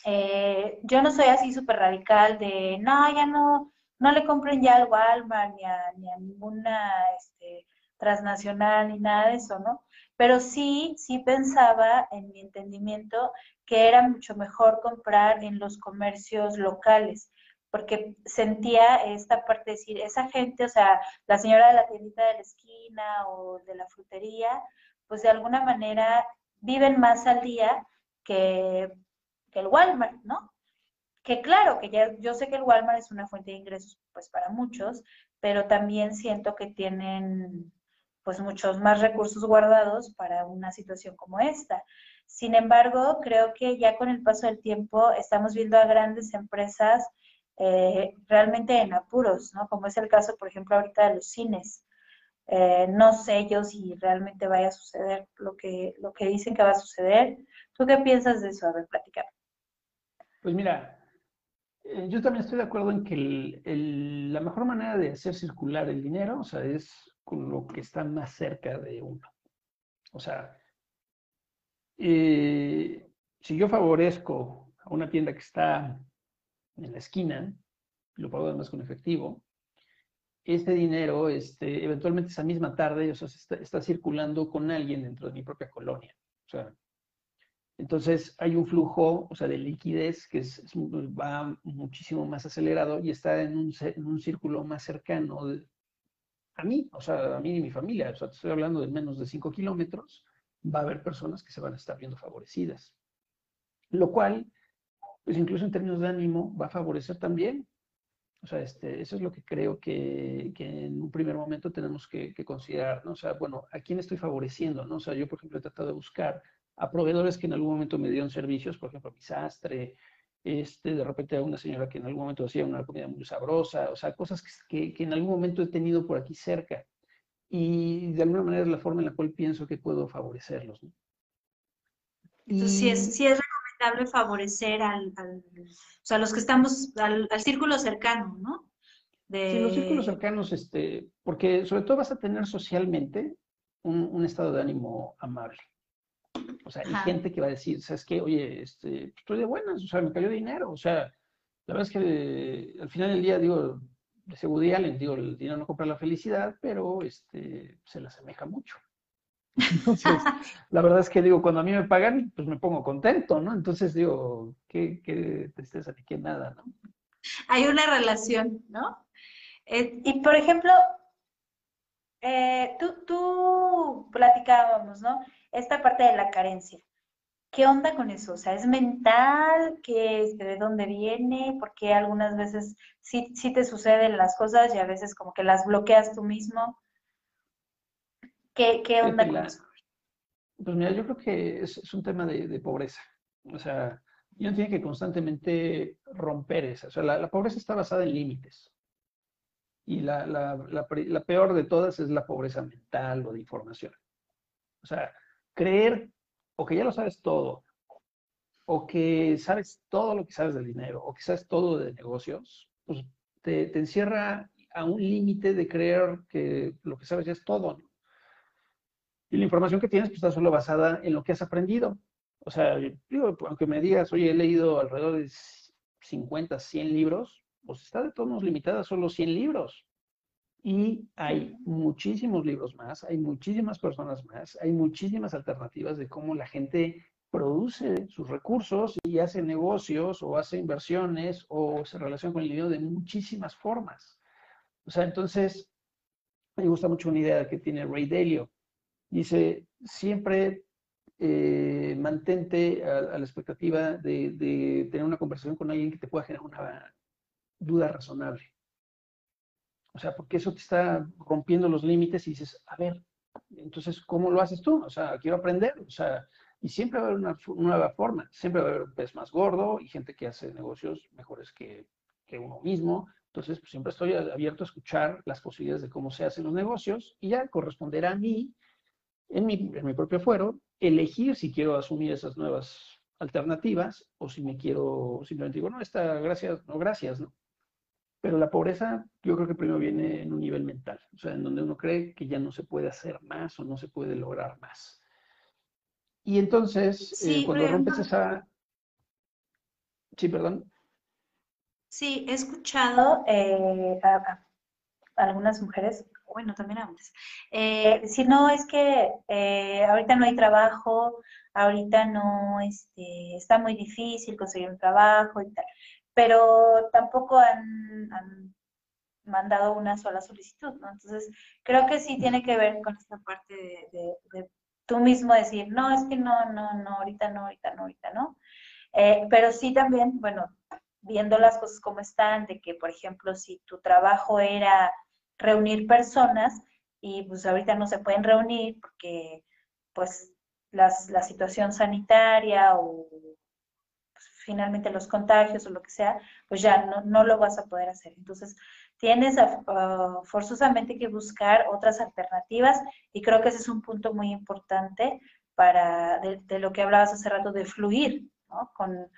eh, yo no soy así súper radical de, no, ya no, no le compren ya al Walmart ni a, ni a ninguna este, transnacional ni nada de eso, ¿no? Pero sí, sí pensaba en mi entendimiento que era mucho mejor comprar en los comercios locales, porque sentía esta parte de decir, esa gente, o sea, la señora de la tiendita de la esquina o de la frutería, pues de alguna manera viven más al día que, que el Walmart, ¿no? Que claro, que ya yo sé que el Walmart es una fuente de ingresos pues para muchos, pero también siento que tienen pues muchos más recursos guardados para una situación como esta. Sin embargo, creo que ya con el paso del tiempo estamos viendo a grandes empresas eh, realmente en apuros, ¿no? Como es el caso, por ejemplo, ahorita de los cines. Eh, no sé yo si realmente vaya a suceder lo que, lo que dicen que va a suceder. ¿Tú qué piensas de eso? A ver, platicar. Pues mira, eh, yo también estoy de acuerdo en que la mejor manera de hacer circular el dinero, o sea, es con lo que está más cerca de uno. O sea, si yo favorezco a una tienda que está en la esquina, lo pago además con efectivo, este dinero, este, eventualmente esa misma tarde, o sea, está, circulando con alguien dentro de mi propia colonia. Entonces hay un flujo, o sea, de liquidez que es, va muchísimo más acelerado y está en un, en un círculo más cercano a mí, o sea, a mí y mi familia, o estoy hablando de menos de 5 kilómetros, va a haber personas que se van a estar viendo favorecidas. Lo cual, pues incluso en términos de ánimo, va a favorecer también. O sea, este, eso es lo que creo que, que en un primer momento tenemos que, que, considerar, ¿no? O sea, bueno, ¿a quién estoy favoreciendo, no? O sea, yo, por ejemplo, he tratado de buscar a proveedores que en algún momento me dieron servicios, por ejemplo, mi sastre, este, de repente a una señora que en algún momento hacía una comida muy sabrosa, o sea, cosas que, que, en algún momento he tenido por aquí cerca. Y de alguna manera es la forma en la cual pienso que puedo favorecerlos. ¿no? Entonces, sí es, sí es recomendable favorecer al, al, o sea, los que estamos al, al círculo cercano, ¿no? De... Sí, los círculos cercanos, este, porque sobre todo vas a tener socialmente un, un estado de ánimo amable. O sea, hay gente que va a decir, ¿sabes qué? Oye, este, estoy de buenas, o sea, me cayó dinero. O sea, la verdad es que al final del día, digo, de Allen, digo, el dinero no compra la felicidad, pero este, se la asemeja mucho. Entonces, la verdad es que digo, cuando a mí me pagan, pues me pongo contento, ¿no? Entonces digo, qué, qué tristeza ni qué nada, ¿no? Hay una relación, ¿no? Eh, y por ejemplo, eh, tú, tú platicábamos, ¿no? esta parte de la carencia. ¿Qué onda con eso? O sea, ¿es mental? ¿Qué, ¿De dónde viene? Porque algunas veces sí, sí te suceden las cosas y a veces como que las bloqueas tú mismo. ¿Qué, qué onda con eso? Pues mira, yo creo que es, un tema de, pobreza. O sea, uno tiene que constantemente romper esa. O sea, la, pobreza está basada en límites. Y la, la, la, peor de todas es la pobreza mental o de información. O sea, creer o que ya lo sabes todo, o que sabes todo lo que sabes del dinero, o que sabes todo de negocios, pues te, encierra a un límite de creer que lo que sabes ya es todo. Y la información que tienes pues, está solo basada en lo que has aprendido. O sea, digo, aunque me digas, oye, he leído alrededor de 50, 100 libros, pues está de todos modos limitada a solo 100 libros. Y hay muchísimos libros más, hay muchísimas personas más, hay muchísimas alternativas de cómo la gente produce sus recursos y hace negocios o hace inversiones o se relaciona con el dinero de muchísimas formas. O sea, entonces, me gusta mucho una idea que tiene Ray Dalio. Dice, siempre eh, mantente a, la expectativa de, de tener una conversación con alguien que te pueda generar una duda razonable. O sea, porque eso te está rompiendo los límites y dices, a ver, Entonces, ¿cómo lo haces tú? O sea, quiero aprender, o sea, y siempre va a haber una nueva forma, siempre va a haber pez más gordo y gente que hace negocios mejores que, que uno mismo. Entonces, pues, siempre estoy abierto a escuchar las posibilidades de cómo se hacen los negocios y ya corresponderá a mí, en mi, en mi propio fuero, elegir si quiero asumir esas nuevas alternativas o si me quiero, simplemente digo, no, esta, gracias, no, gracias, ¿no? Pero la pobreza yo creo que primero viene en un nivel mental, o sea, en donde uno cree que ya no se puede hacer más o no se puede lograr más. Y entonces, eh, cuando rompes esa... Sí, perdón. Sí, he escuchado eh, a, algunas mujeres, bueno, también a hombres, eh, decir, no, es que eh, ahorita no hay trabajo, ahorita no, este, está muy difícil conseguir un trabajo y tal pero tampoco han, mandado una sola solicitud, ¿no? Entonces, creo que sí tiene que ver con esta parte de, tú mismo decir, no, es que no, no, no, ahorita no, ahorita no, ahorita no. Eh, pero sí también, bueno, viendo las cosas como están, de que, por ejemplo, si tu trabajo era reunir personas y pues ahorita no se pueden reunir porque pues las, la situación sanitaria o finalmente los contagios o lo que sea, pues ya no, no lo vas a poder hacer. Entonces, tienes uh, forzosamente que buscar otras alternativas y creo que ese es un punto muy importante para, de, lo que hablabas hace rato, de fluir ¿no? con,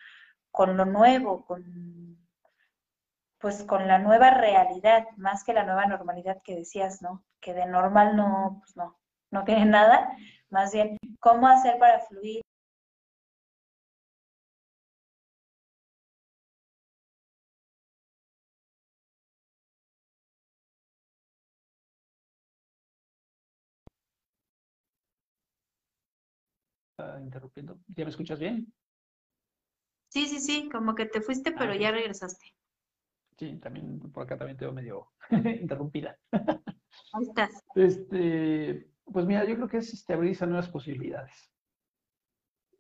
con lo nuevo, con, pues con la nueva realidad, más que la nueva normalidad que decías, ¿no? Que de normal no, pues no, no tiene nada, más bien, ¿cómo hacer para fluir? interrumpiendo. ¿Ya me escuchas bien? Sí, sí, sí, como que te fuiste, ah, pero ya regresaste. Sí, también por acá también te veo medio interrumpida. Ahí estás. Este, pues mira, yo creo que es este, abrirse a nuevas posibilidades.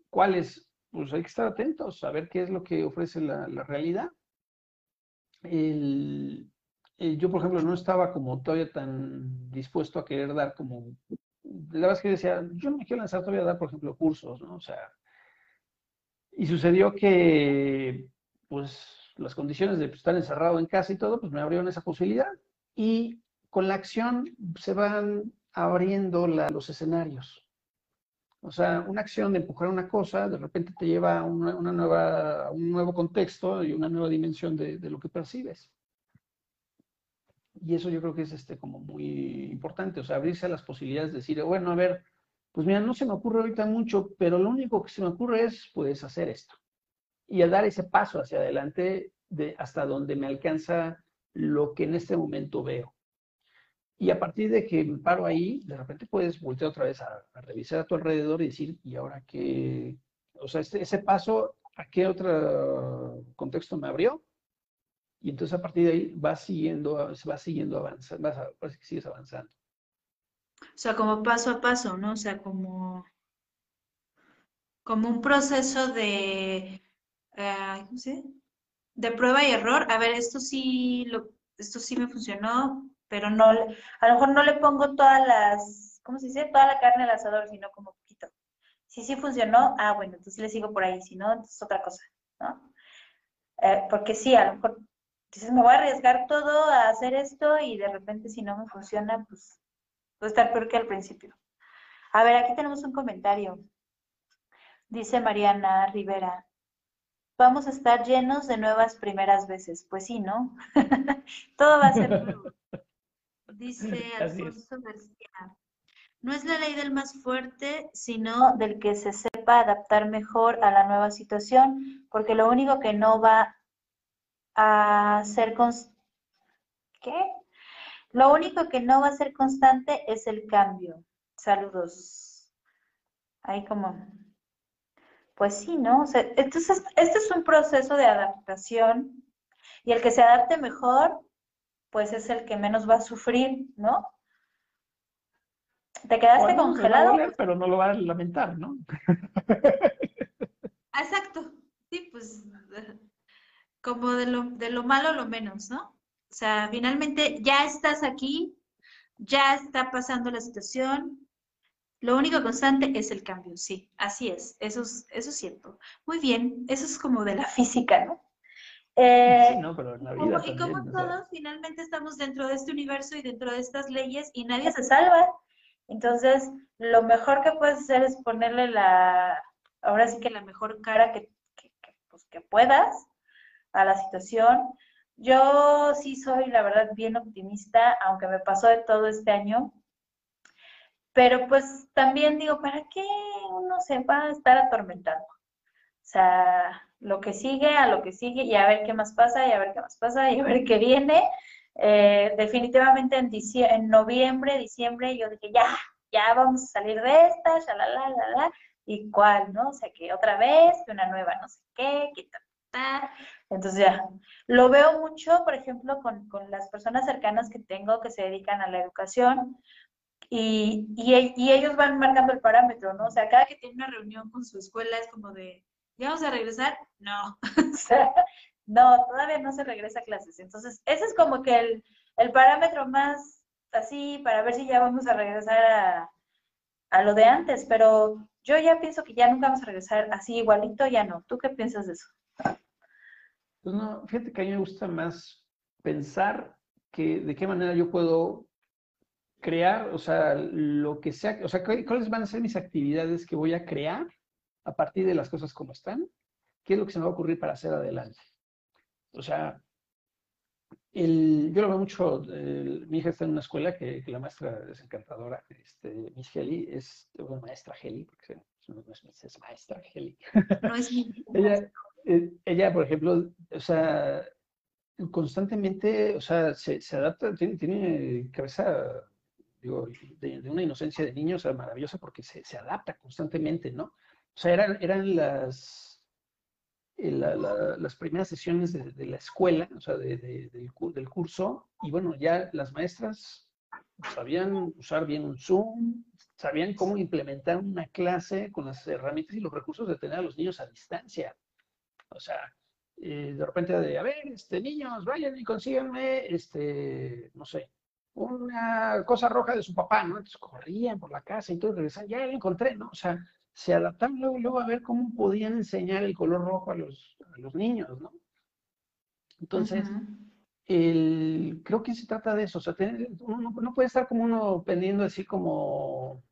¿Cuáles? Pues hay que estar atentos a ver qué es lo que ofrece la, realidad. El, yo, por ejemplo, no estaba como todavía tan dispuesto a querer dar como la verdad es que decía, yo no me quiero lanzar todavía a dar, por ejemplo, cursos, ¿no? O sea, y sucedió que, pues, las condiciones de estar encerrado en casa y todo, pues me abrieron esa posibilidad. Y con la acción se van abriendo los escenarios. O sea, una acción de empujar una cosa, de repente te lleva a una, nueva, un nuevo contexto y una nueva dimensión de, de lo que percibes. Y eso yo creo que es este, como muy importante, o sea, abrirse a las posibilidades de decir, bueno, a ver, pues mira, no se me ocurre ahorita mucho, pero lo único que se me ocurre es, pues, hacer esto. Y a dar ese paso hacia adelante de hasta donde me alcanza lo que en este momento veo. Y a partir de que me paro ahí, de repente puedes voltear otra vez a, revisar a tu alrededor y decir, ¿y ahora qué? O sea, este, ese paso, ¿a qué otro contexto me abrió? Y entonces a partir de ahí va siguiendo, se va siguiendo avanzando, vas parece que sigues avanzando. O sea, como paso a paso, ¿no? O sea, como, como un proceso de, uh, ¿cómo se De prueba y error. A ver, esto sí, lo, esto sí me funcionó, pero no, a lo mejor no le pongo todas las, ¿cómo se dice? Toda la carne al asador, sino como poquito. Si sí funcionó, ah, bueno, entonces le sigo por ahí, si no, es otra cosa, ¿no? Eh, porque sí, a lo mejor entonces me voy a arriesgar todo a hacer esto y de repente si no me funciona, pues puede estar peor que al principio. A ver, aquí tenemos un comentario. Dice Mariana Rivera, vamos a estar llenos de nuevas primeras veces. Pues sí, ¿no? todo va a ser nuevo. Dice Alfonso García, no es la ley del más fuerte, sino del que se sepa adaptar mejor a la nueva situación, porque lo único que no va a ser ¿Qué? Lo único que no va a ser constante es el cambio. Saludos. Ahí como... Pues sí, ¿no? entonces, este es un proceso de adaptación y el que se adapte mejor, pues es el que menos va a sufrir, ¿no? Te quedaste congelado. pero no lo va a lamentar, ¿no? Exacto. Sí, pues como de lo, de lo malo lo menos, ¿no? O sea, finalmente ya estás aquí, ya está pasando la situación, Lo único constante es el cambio, sí, así es, eso es, eso es cierto. Muy bien, eso es como de la física, ¿no? Eh, sí, no, pero en la vida y como todos finalmente estamos dentro de este universo y dentro de estas leyes y nadie se salva. Entonces, lo mejor que puedes hacer es ponerle la, ahora sí que la mejor cara que, pues, que puedas a la situación. Yo sí soy, la verdad, bien optimista, aunque me pasó de todo este año. Pero pues también digo, ¿para qué uno se va a estar atormentando? O sea, lo que sigue, a lo que sigue, y a ver qué más pasa, y a ver qué más pasa, y a ver qué viene. Eh, definitivamente en, en noviembre, diciembre, yo dije, ya, ya vamos a salir de esta, shalala, la, la, y cuál, ¿no? O sea, que otra vez, una nueva no sé qué, que ta, Entonces ya, lo veo mucho, por ejemplo, con, con, las personas cercanas que tengo que se dedican a la educación y, y, ellos van marcando el parámetro, ¿no? O sea, cada que tiene una reunión con su escuela es como de, ¿ya vamos a regresar? No. o sea, no, todavía no se regresa a clases. Entonces, ese es como que el, el parámetro más así para ver si ya vamos a regresar a, a lo de antes, pero yo ya pienso que ya nunca vamos a regresar así igualito, ya no. ¿Tú qué piensas de eso? Pues no, fíjate que a mí me gusta más pensar que de qué manera yo puedo crear, o sea, lo que sea, o sea, cuáles van a ser mis actividades que voy a crear a partir de las cosas como están, qué es lo que se me va a ocurrir para hacer adelante. O sea, el, yo lo veo mucho, mi hija está en una escuela que, la maestra es encantadora, este, Miss Heli, es una maestra Heli, porque no es, es maestra Heli. No es mi ella, eh, ella, por ejemplo, o sea, constantemente, o sea, se, se adapta, tiene, tiene cabeza, digo, de, una inocencia de niño, o sea, maravillosa porque se, se adapta constantemente, ¿no? O sea, eran, eran las, eh, las primeras sesiones de, la escuela, o sea, de, del, curso, y bueno, ya las maestras sabían usar bien un Zoom, sabían cómo implementar una clase con las herramientas y los recursos de tener a los niños a distancia. O sea, eh, de repente de, a ver, este, niños, vayan y consíganme, este, no sé, una cosa roja de su papá, ¿no? Entonces corrían por la casa y todo, regresaban, ya lo encontré, ¿no? O sea, se adaptaron luego, luego, a ver cómo podían enseñar el color rojo a los, a los niños, ¿no? Entonces, el, creo que se trata de eso, o sea, uno no puede estar como uno pendiendo así como,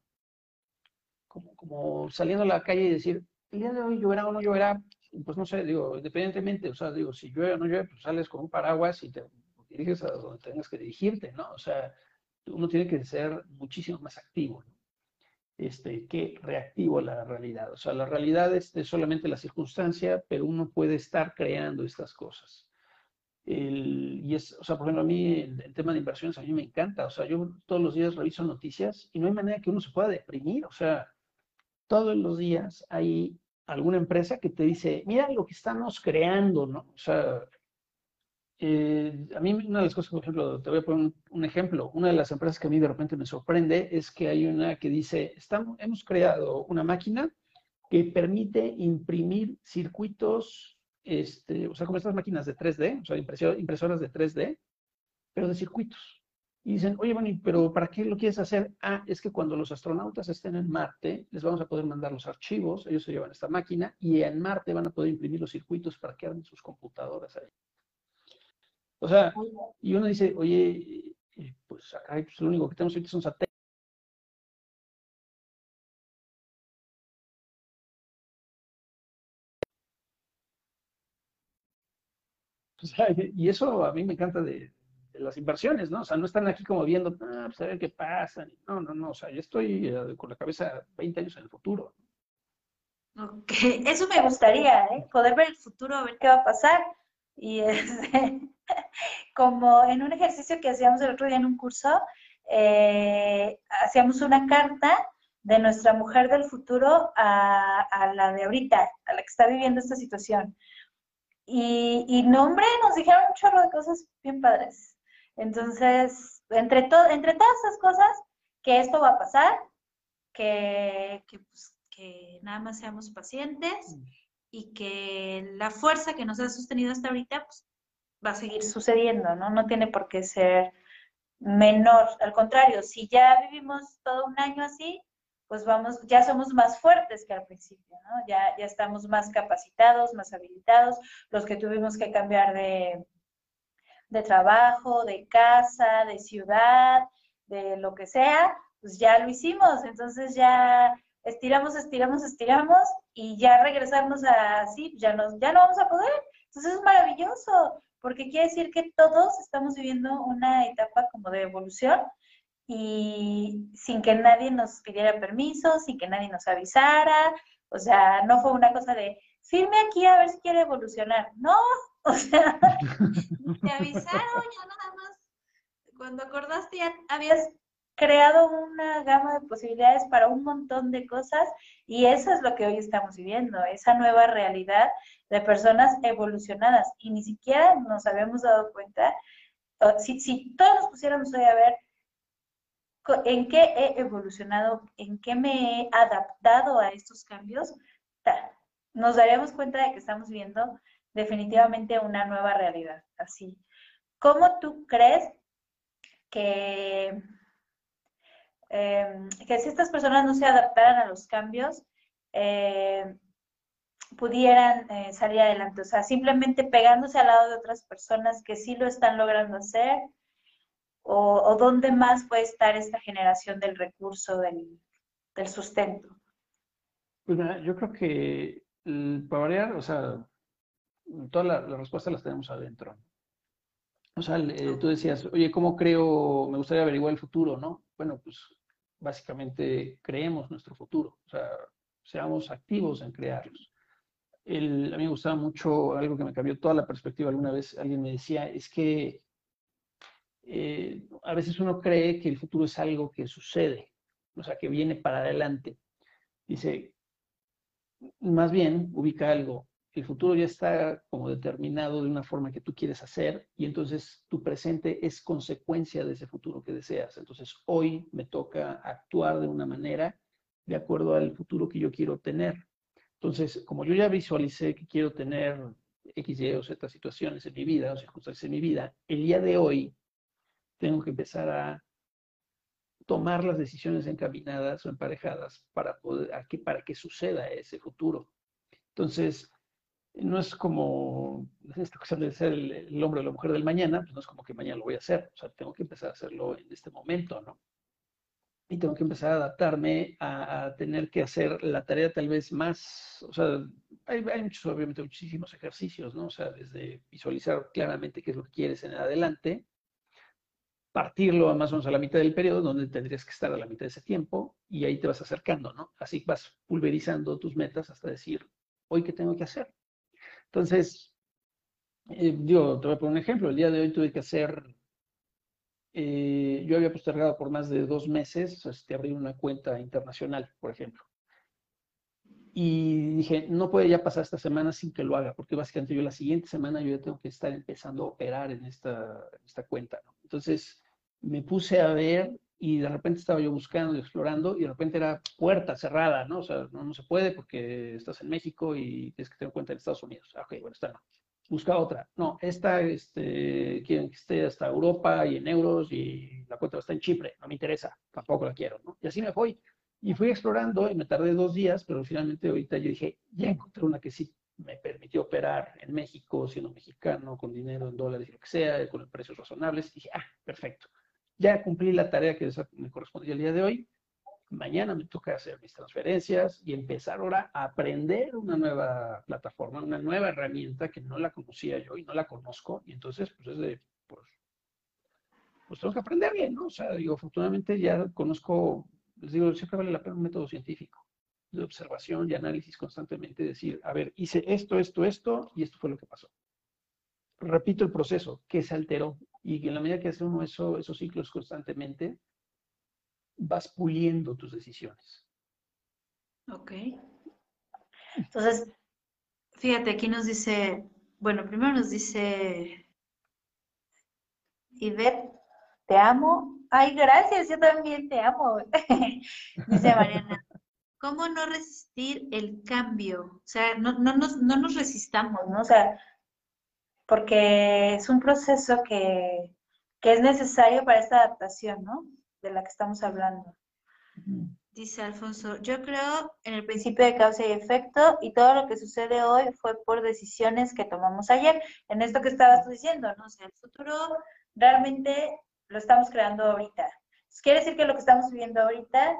como, como saliendo a la calle y decir, el día de hoy lloverá o no lloverá, pues no sé, digo, independientemente, o sea, digo, si llueve o no llueve, pues sales con un paraguas y te diriges a donde tengas que dirigirte, ¿no? O sea, uno tiene que ser muchísimo más activo, ¿no? este, que reactivo a la realidad. O sea, la realidad es, solamente la circunstancia, pero uno puede estar creando estas cosas. y es, o sea, por ejemplo, a mí el, tema de inversiones a mí me encanta. O sea, yo todos los días reviso noticias y no hay manera que uno se pueda deprimir. O sea, todos los días hay alguna empresa que te dice, mira lo que estamos creando, ¿no? O sea, eh, a mí una de las cosas, por ejemplo, te voy a poner un, ejemplo, una de las empresas que a mí de repente me sorprende es que hay una que dice, hemos creado una máquina que permite imprimir circuitos, este, o sea, como estas máquinas de 3D, o sea, impresoras de 3D, pero de circuitos. Y dicen, oye, bueno, pero ¿para qué lo quieres hacer? Ah, es que cuando los astronautas estén en Marte, les vamos a poder mandar los archivos, ellos se llevan esta máquina, y en Marte van a poder imprimir los circuitos para que hagan sus computadoras ahí. O sea, y uno dice, oye, eh, pues acá pues, lo único que tenemos ahorita son satélites. O sea, y eso a mí me encanta de, las inversiones, ¿no? O sea, no están aquí como viendo, ah, pues a ver qué pasa. No, no, no, o sea, yo estoy eh, con la cabeza 20 años en el futuro. Ok, eso me gustaría, ¿eh? Poder ver el futuro, ver qué va a pasar. Y este, como en un ejercicio que hacíamos el otro día en un curso, eh, hacíamos una carta de nuestra mujer del futuro a, la de ahorita, a la que está viviendo esta situación. Y, y no, hombre, nos dijeron un chorro de cosas bien padres. Entonces, entre, entre todas esas cosas, que esto va a pasar, que, que, pues, que nada más seamos pacientes mm. Y que la fuerza que nos ha sostenido hasta ahorita, pues va a seguir sucediendo, ¿no? No tiene por qué ser menor. Al contrario, si ya vivimos todo un año así, pues vamos, ya somos más fuertes que al principio, ¿no? Ya, ya estamos más capacitados, más habilitados, los que tuvimos que cambiar de, de trabajo, de casa, de ciudad, de lo que sea, pues ya lo hicimos, entonces ya estiramos, estiramos, estiramos y ya regresarnos a así, ya, nos, ya no vamos a poder. Entonces es maravilloso, porque quiere decir que todos estamos viviendo una etapa como de evolución y sin que nadie nos pidiera permiso, sin que nadie nos avisara, o sea, no fue una cosa de, firme aquí a ver si quiere evolucionar. No, o sea, te avisaron, ya nada más, cuando acordaste ya habías creado una gama de posibilidades para un montón de cosas y eso es lo que hoy estamos viviendo, esa nueva realidad de personas evolucionadas y ni siquiera nos habíamos dado cuenta, si, si todos nos pusiéramos hoy a ver en qué he evolucionado, en qué me he adaptado a estos cambios, nos daríamos cuenta de que estamos viendo definitivamente una nueva realidad. Así, ¿cómo tú crees que Em, que si estas personas no se adaptaran a los cambios, eh, pudieran eh, salir adelante. O sea, simplemente pegándose al lado de otras personas que sí lo están logrando hacer, o, dónde más puede estar esta generación del recurso, del, sustento. Pues yo creo que para variar, o sea, todas las respuestas las tenemos adentro. O sea, eh, tú decías, oye, ¿cómo creo, me gustaría averiguar el futuro, ¿no? Bueno, pues básicamente creemos nuestro futuro, o sea, seamos activos en crearlos. El, a mí me gustaba mucho algo que me cambió toda la perspectiva. Alguna vez alguien me decía, es que eh, a veces uno cree que el futuro es algo que sucede, o sea, que viene para adelante. Dice, más bien ubica algo el futuro ya está como determinado de una forma que tú quieres hacer y entonces tu presente es consecuencia de ese futuro que deseas. Entonces hoy me toca actuar de una manera de acuerdo al futuro que yo quiero tener. Entonces, como yo ya visualicé que quiero tener X, Y o Z situaciones en mi vida o circunstancias en mi vida, el día de hoy tengo que empezar a tomar las decisiones encaminadas o emparejadas para, poder, para que suceda ese futuro. Entonces, no es como esta cuestión de ser el, hombre o la mujer del mañana, pues no es como que mañana lo voy a hacer, o sea, tengo que empezar a hacerlo en este momento, ¿no? Y tengo que empezar a adaptarme a, tener que hacer la tarea tal vez más, o sea, hay, hay, muchos, obviamente, muchísimos ejercicios, ¿no? O sea, desde visualizar claramente qué es lo que quieres en adelante, partirlo a más o menos a la mitad del periodo, donde tendrías que estar a la mitad de ese tiempo, y ahí te vas acercando, ¿no? Así vas pulverizando tus metas hasta decir, hoy qué tengo que hacer, entonces, eh, digo, te voy a poner un ejemplo. El día de hoy tuve que hacer, eh, yo había postergado por más de dos meses este, abrir una cuenta internacional, por ejemplo. Y dije, no puede ya pasar esta semana sin que lo haga, porque básicamente yo la siguiente semana yo ya tengo que estar empezando a operar en esta, esta cuenta. Entonces, me puse a ver y de repente estaba yo buscando y explorando y de repente era puerta cerrada, ¿no? O sea, no, no se puede porque estás en México y tienes que tener cuenta en Estados Unidos. Ah, ok, bueno, está no. Busca otra. No, esta este, quieren que esté hasta Europa y en euros y la cuenta está en Chipre. No me interesa, tampoco la quiero, ¿no? Y así me fui. Y fui explorando y me tardé dos días, pero finalmente ahorita yo dije, ya encontré una que sí me permitió operar en México, siendo mexicano, con dinero en dólares y lo que sea, con precios razonables. Y dije, ah, perfecto ya cumplí la tarea que me correspondía el día de hoy. Mañana me toca hacer mis transferencias y empezar ahora a aprender una nueva plataforma, una nueva herramienta que no la conocía yo y no la conozco. Y entonces, pues es de, pues, pues tengo que aprender bien, ¿no? O sea, digo, afortunadamente ya conozco, les digo, siempre vale la pena un método científico de observación y análisis constantemente, decir, a ver, hice esto, esto, esto, y esto fue lo que pasó. Repito el proceso, ¿qué se alteró? Y en la medida que hace uno eso, esos ciclos constantemente, vas puliendo tus decisiones. Ok. Entonces, fíjate, aquí nos dice, bueno, primero nos dice Ivette, te amo. Ay, gracias, yo también te amo. dice Mariana, ¿cómo no resistir el cambio? O sea, no, no, nos, no nos resistamos, ¿no? O sea, porque es un proceso que, es necesario para esta adaptación, ¿no? De la que estamos hablando. Dice Alfonso, yo creo en el principio de causa y efecto y todo lo que sucede hoy fue por decisiones que tomamos ayer. En esto que estabas diciendo, ¿no? O sea, el futuro realmente lo estamos creando ahorita. Quiere decir que lo que estamos viviendo ahorita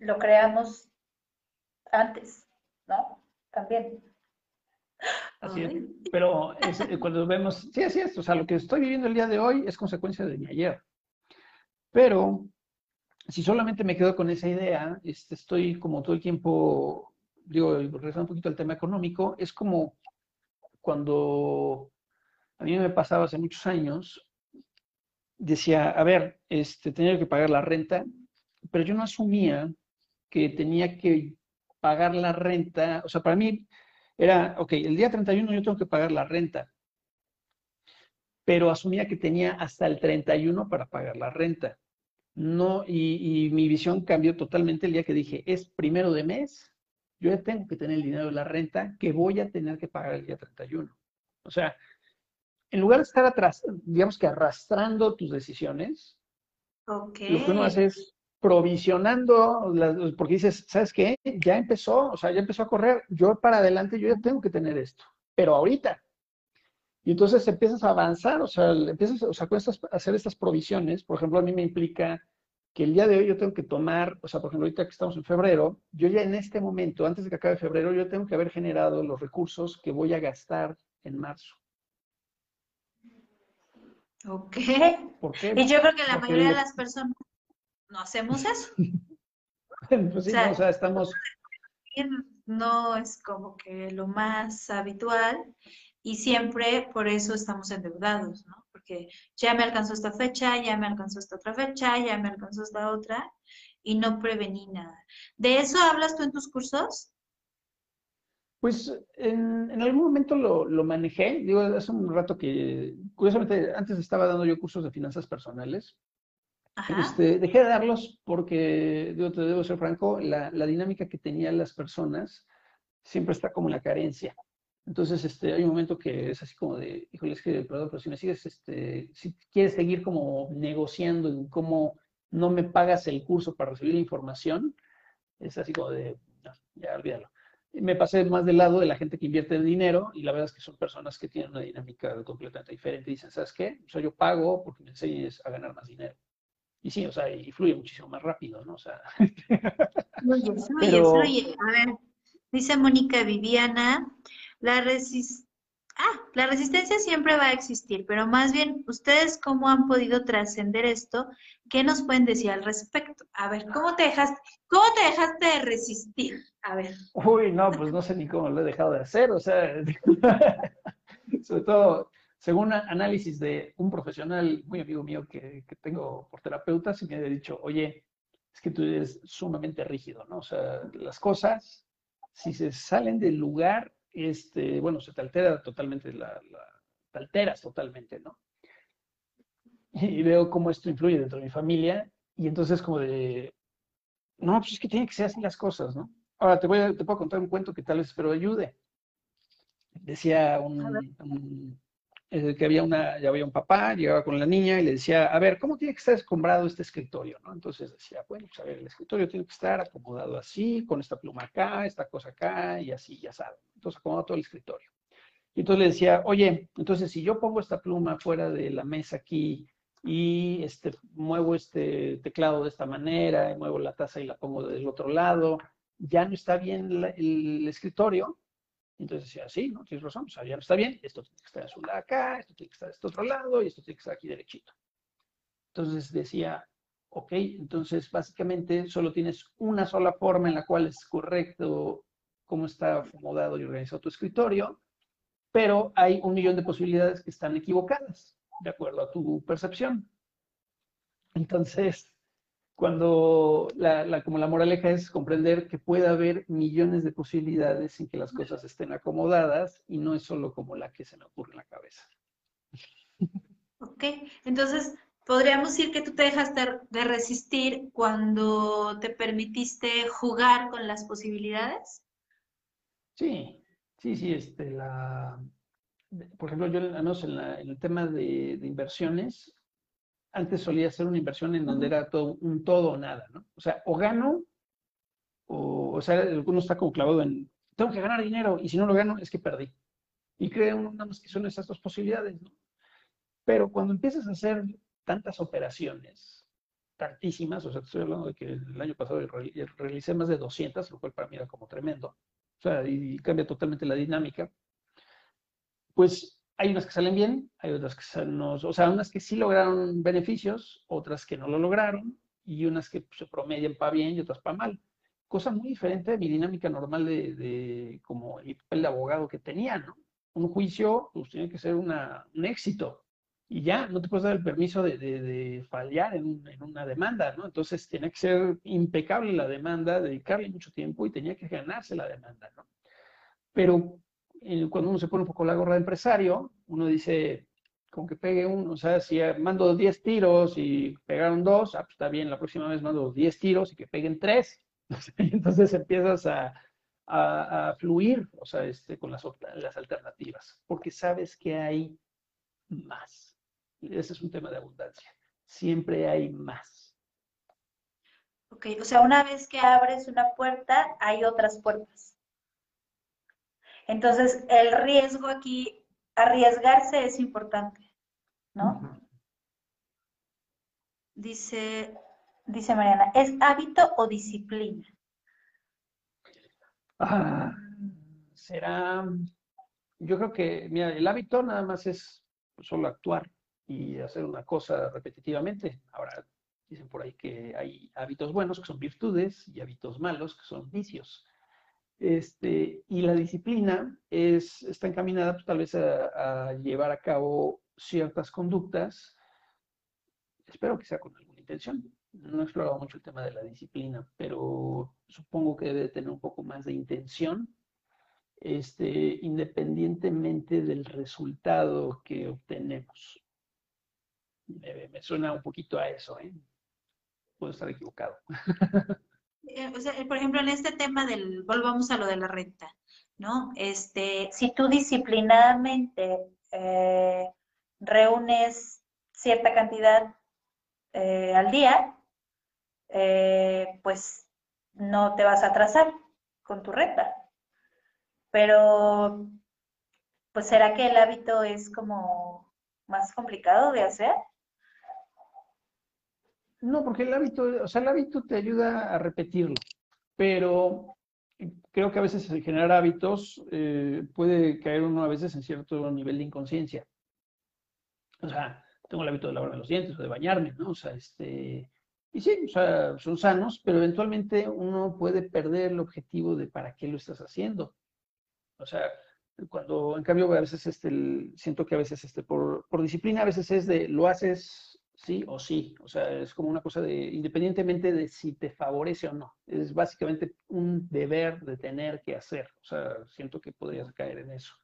lo creamos antes, ¿no? También. Así es. Pero eh, cuando vemos, sí, así es. O sea, lo que estoy viviendo el día de hoy es consecuencia de mi ayer. Pero si solamente me quedo con esa idea, este, estoy como todo el tiempo, digo, regresando un poquito al tema económico, es como cuando a mí me pasaba hace muchos años, decía, a ver, este, tenía que pagar la renta, pero yo no asumía que tenía que pagar la renta, o sea, para mí era, ok, el día 31 yo tengo que pagar la renta, pero asumía que tenía hasta el 31 para pagar la renta. No, y, mi visión cambió totalmente el día que dije, es primero de mes, yo ya tengo que tener el dinero de la renta que voy a tener que pagar el día 31. O sea, en lugar de estar atrás, digamos que arrastrando tus decisiones, lo que uno hace es provisionando, porque dices, ¿sabes qué? Ya empezó, o sea, ya empezó a correr, yo para adelante, yo ya tengo que tener esto, pero ahorita. Y entonces empiezas a avanzar, o sea, empiezas, o sea, a hacer estas provisiones, por ejemplo, a mí me implica que el día de hoy yo tengo que tomar, o sea, por ejemplo, ahorita que estamos en febrero, yo ya en este momento, antes de que acabe febrero, yo tengo que haber generado los recursos que voy a gastar en marzo. Ok. ¿Por qué? Y yo creo que la mayoría de las personas no hacemos eso. pues sí, o sea, estamos... No es como que lo más habitual y siempre por eso estamos endeudados, ¿no? Porque ya me alcanzó esta fecha, ya me alcanzó esta otra fecha, ya me alcanzó esta otra y no prevení nada. ¿De eso hablas tú en tus cursos? Pues en, algún momento lo, lo, manejé, digo, hace un rato que, curiosamente, antes estaba dando yo cursos de finanzas personales. Este, dejé de darlos porque, te debo ser franco, la, la dinámica que tenían las personas siempre está como la carencia. Entonces, este, hay un momento que es así como de, híjole, es que, perdón, pero si me sigues, este, si quieres seguir como negociando en cómo no me pagas el curso para recibir información, es así como de, no, ya olvídalo. me pasé más del lado de la gente que invierte dinero y la verdad es que son personas que tienen una dinámica completamente diferente dicen, ¿sabes qué? O sea, yo pago porque me enseñes a ganar más dinero. Y sí, o sea, y fluye muchísimo más rápido, ¿no? O sea... Fluye, fluye, fluye. A ver, dice Mónica Viviana, la, ah, la resistencia siempre va a existir, pero más bien, ¿ustedes cómo han podido trascender esto? ¿Qué nos pueden decir al respecto? A ver, ¿cómo te dejaste, cómo te dejaste de resistir? A ver. Uy, no, pues no sé ni cómo lo he dejado de hacer, o sea, sobre todo, según análisis de un profesional muy amigo mío que, que tengo por terapeuta, se me ha dicho, oye, es que tú eres sumamente rígido, ¿no? O sea, las cosas, si se salen del lugar, este, bueno, se te altera totalmente, la, te alteras totalmente, ¿no? Y veo cómo esto influye dentro de mi familia y entonces como de, no, pues es que tiene que ser así las cosas, ¿no? Ahora te voy a, te puedo contar un cuento que tal vez espero ayude. Decía un, que había una, ya había un papá, llegaba con la niña y le decía, a ver, ¿cómo tiene que estar escombrado este escritorio? ¿no? Entonces decía, bueno, pues a ver, el escritorio tiene que estar acomodado así, con esta pluma acá, esta cosa acá, y así, ya saben. Entonces acomodó todo el escritorio. Y entonces le decía, oye, entonces si yo pongo esta pluma fuera de la mesa aquí y este, muevo este teclado de esta manera, y muevo la taza y la pongo del otro lado, ya no está bien el escritorio, entonces decía, sí, no, tienes razón, o sea, ya no está bien, esto tiene que estar a su lado acá, esto tiene que estar a este otro lado y esto tiene que estar aquí derechito. Entonces decía, ok, entonces básicamente solo tienes una sola forma en la cual es correcto cómo está acomodado y organizado tu escritorio, pero hay un millón de posibilidades que están equivocadas, de acuerdo a tu percepción. Entonces, cuando la, como la moraleja es comprender que puede haber millones de posibilidades en que las cosas estén acomodadas y no es solo como la que se me ocurre en la cabeza. Ok, entonces podríamos decir que tú te dejaste de resistir cuando te permitiste jugar con las posibilidades. Sí, sí, sí, este, la, por ejemplo, yo al menos en, el tema de, de inversiones, antes solía ser una inversión en donde era todo, un todo o nada, ¿no? O sea, o gano o, o sea, alguno está como clavado en, tengo que ganar dinero y si no lo gano es que perdí. Y cree uno nada más que son esas dos posibilidades, ¿no? Pero cuando empiezas a hacer tantas operaciones, tantísimas, o sea, estoy hablando de que el año pasado realicé más de 200, lo cual para mí era como tremendo, o sea, y cambia totalmente la dinámica, pues hay unas que salen bien, hay otras que no, o sea, unas que sí lograron beneficios, otras que no lo lograron, y unas que se promedian para bien y otras para mal. Cosa muy diferente de mi dinámica normal de, de como el papel de abogado que tenía, ¿no? Un juicio, pues tiene que ser una, un éxito, y ya no te puedes dar el permiso de, de, fallar en, en, una demanda, ¿no? Entonces tenía que ser impecable la demanda, dedicarle mucho tiempo y tenía que ganarse la demanda, ¿no? Pero cuando uno se pone un poco la gorra de empresario, uno dice, con que pegue uno, o sea, si mando 10 tiros y pegaron dos, ah, pues está bien, la próxima vez mando 10 tiros y que peguen tres. Entonces empiezas a, fluir, o sea, este, con las, las alternativas, porque sabes que hay más ese es un tema de abundancia. Siempre hay más. Ok, o sea, una vez que abres una puerta, hay otras puertas. Entonces, el riesgo aquí, arriesgarse es importante, ¿no? Dice, dice Mariana, ¿es hábito o disciplina? Ah, será, yo creo que, mira, el hábito nada más es solo actuar y hacer una cosa repetitivamente. Ahora, dicen por ahí que hay hábitos buenos que son virtudes y hábitos malos que son vicios. Este, y la disciplina es, está encaminada pues, tal vez a, llevar a cabo ciertas conductas, espero que sea con alguna intención. No he explorado mucho el tema de la disciplina, pero supongo que debe tener un poco más de intención, este, independientemente del resultado que obtenemos me, suena un poquito a eso, ¿eh? Puedo estar equivocado. Eh, o sea, por ejemplo, en este tema del, volvamos a lo de la renta, ¿no? Este, si tú disciplinadamente eh, reúnes cierta cantidad al día, pues no te vas a atrasar con tu renta. Pero, pues, ¿será que el hábito es como más complicado de hacer? No, porque el hábito, o sea, el hábito te ayuda a repetirlo, pero creo que a veces generar hábitos eh, puede caer uno a veces en cierto nivel de inconsciencia. O sea, tengo el hábito de lavarme los dientes o de bañarme, ¿no? O sea, este, y sí, o sea, son sanos, pero eventualmente uno puede perder el objetivo de para qué lo estás haciendo. O sea, cuando en cambio a veces este, siento que a veces este, por, por disciplina a veces es de lo haces sí o sí. O sea, es como una cosa de, independientemente de si te favorece o no. Es básicamente un deber de tener que hacer. O sea, siento que podrías caer en eso.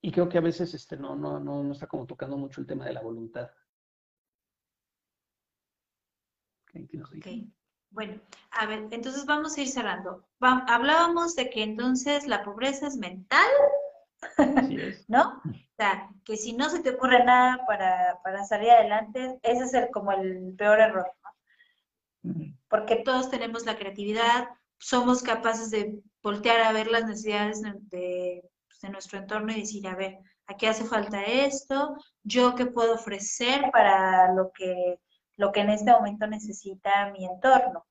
y creo que a veces este, no, no, no, no está como tocando mucho el tema de la voluntad. Okay. Bueno, a ver, entonces vamos a ir cerrando. hablábamos de que entonces la pobreza es mental, ¿no? sea, que si no se te ocurre nada para, salir adelante, ese es el, como el peor error, ¿no? Porque todos tenemos la creatividad, somos capaces de voltear a ver las necesidades de, pues, de nuestro entorno y decir, a ver, aquí hace falta esto, yo qué puedo ofrecer para lo que, lo que en este momento necesita mi entorno.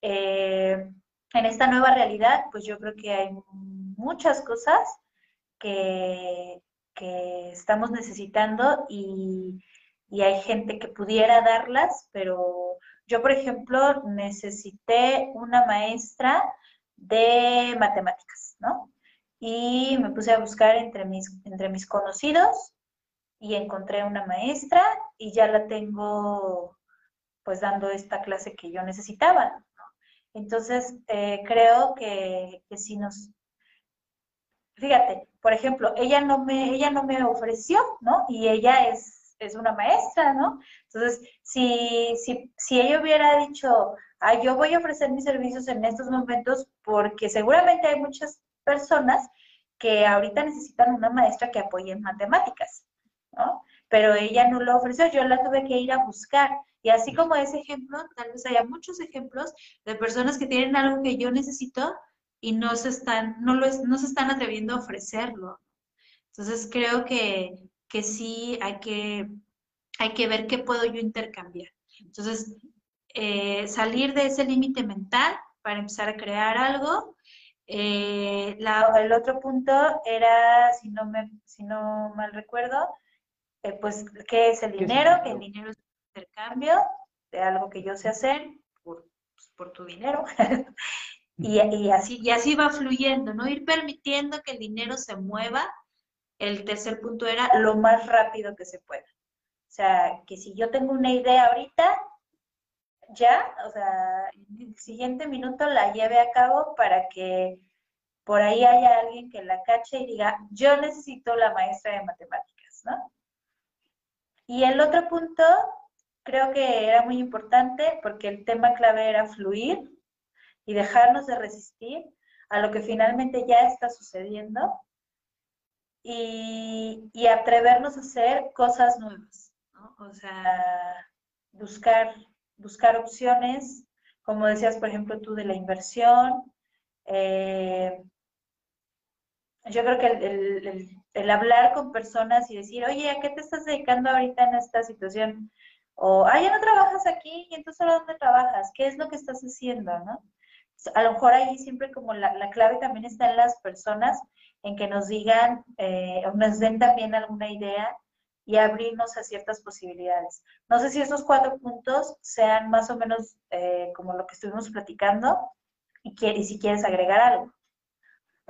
Eh, en esta nueva realidad, pues yo creo que hay muchas cosas que, estamos necesitando y, hay gente que pudiera darlas, pero yo, por ejemplo, necesité una maestra de matemáticas, ¿no? Y me puse a buscar entre mis, entre mis conocidos y encontré una maestra y ya la tengo pues dando esta clase que yo necesitaba. ¿no? Entonces, eh, creo que, que si nos fíjate, por ejemplo, ella no me, ella no me ofreció, ¿no? Y ella es, es una maestra, ¿no? Entonces, si, si, si ella hubiera dicho, ah, yo voy a ofrecer mis servicios en estos momentos, porque seguramente hay muchas personas que ahorita necesitan una maestra que apoye en matemáticas, ¿no? pero ella no lo ofreció, yo la tuve que ir a buscar. Y así como ese ejemplo, tal vez haya muchos ejemplos de personas que tienen algo que yo necesito y no se están, no lo, no se están atreviendo a ofrecerlo. Entonces creo que, que sí hay que, hay que ver qué puedo yo intercambiar. Entonces, eh, salir de ese límite mental para empezar a crear algo. Eh, el otro punto era, si no, me, si no mal recuerdo, eh, pues, ¿qué es el dinero? Que el dinero es un intercambio de algo que yo sé hacer por, pues, por tu dinero. y, así, así va fluyendo, ¿no? Ir permitiendo que el dinero se mueva. El tercer punto era lo más rápido que se pueda. O sea, que si yo tengo una idea ahorita, ya, o sea, el siguiente minuto la lleve a cabo para que por ahí haya alguien que la cache y diga, yo necesito la maestra de matemáticas, ¿no? Y el otro punto creo que era muy importante porque el tema clave era fluir y dejarnos de resistir a lo que finalmente ya está sucediendo y, atrevernos a hacer cosas nuevas, ¿no? O sea, buscar buscar opciones, como decías, por ejemplo, tú de la inversión. Eh, yo creo que el, hablar con personas y decir, oye, ¿a qué te estás dedicando ahorita en esta situación? O, ah, ya no trabajas aquí, y entonces ¿a dónde trabajas? ¿Qué es lo que estás haciendo? ¿no? A lo mejor ahí siempre como la, clave también está en las personas, en que nos digan eh, o nos den también alguna idea y abrirnos a ciertas posibilidades. No sé si esos cuatro puntos sean más o menos eh, como lo que estuvimos platicando y, si quieres agregar algo.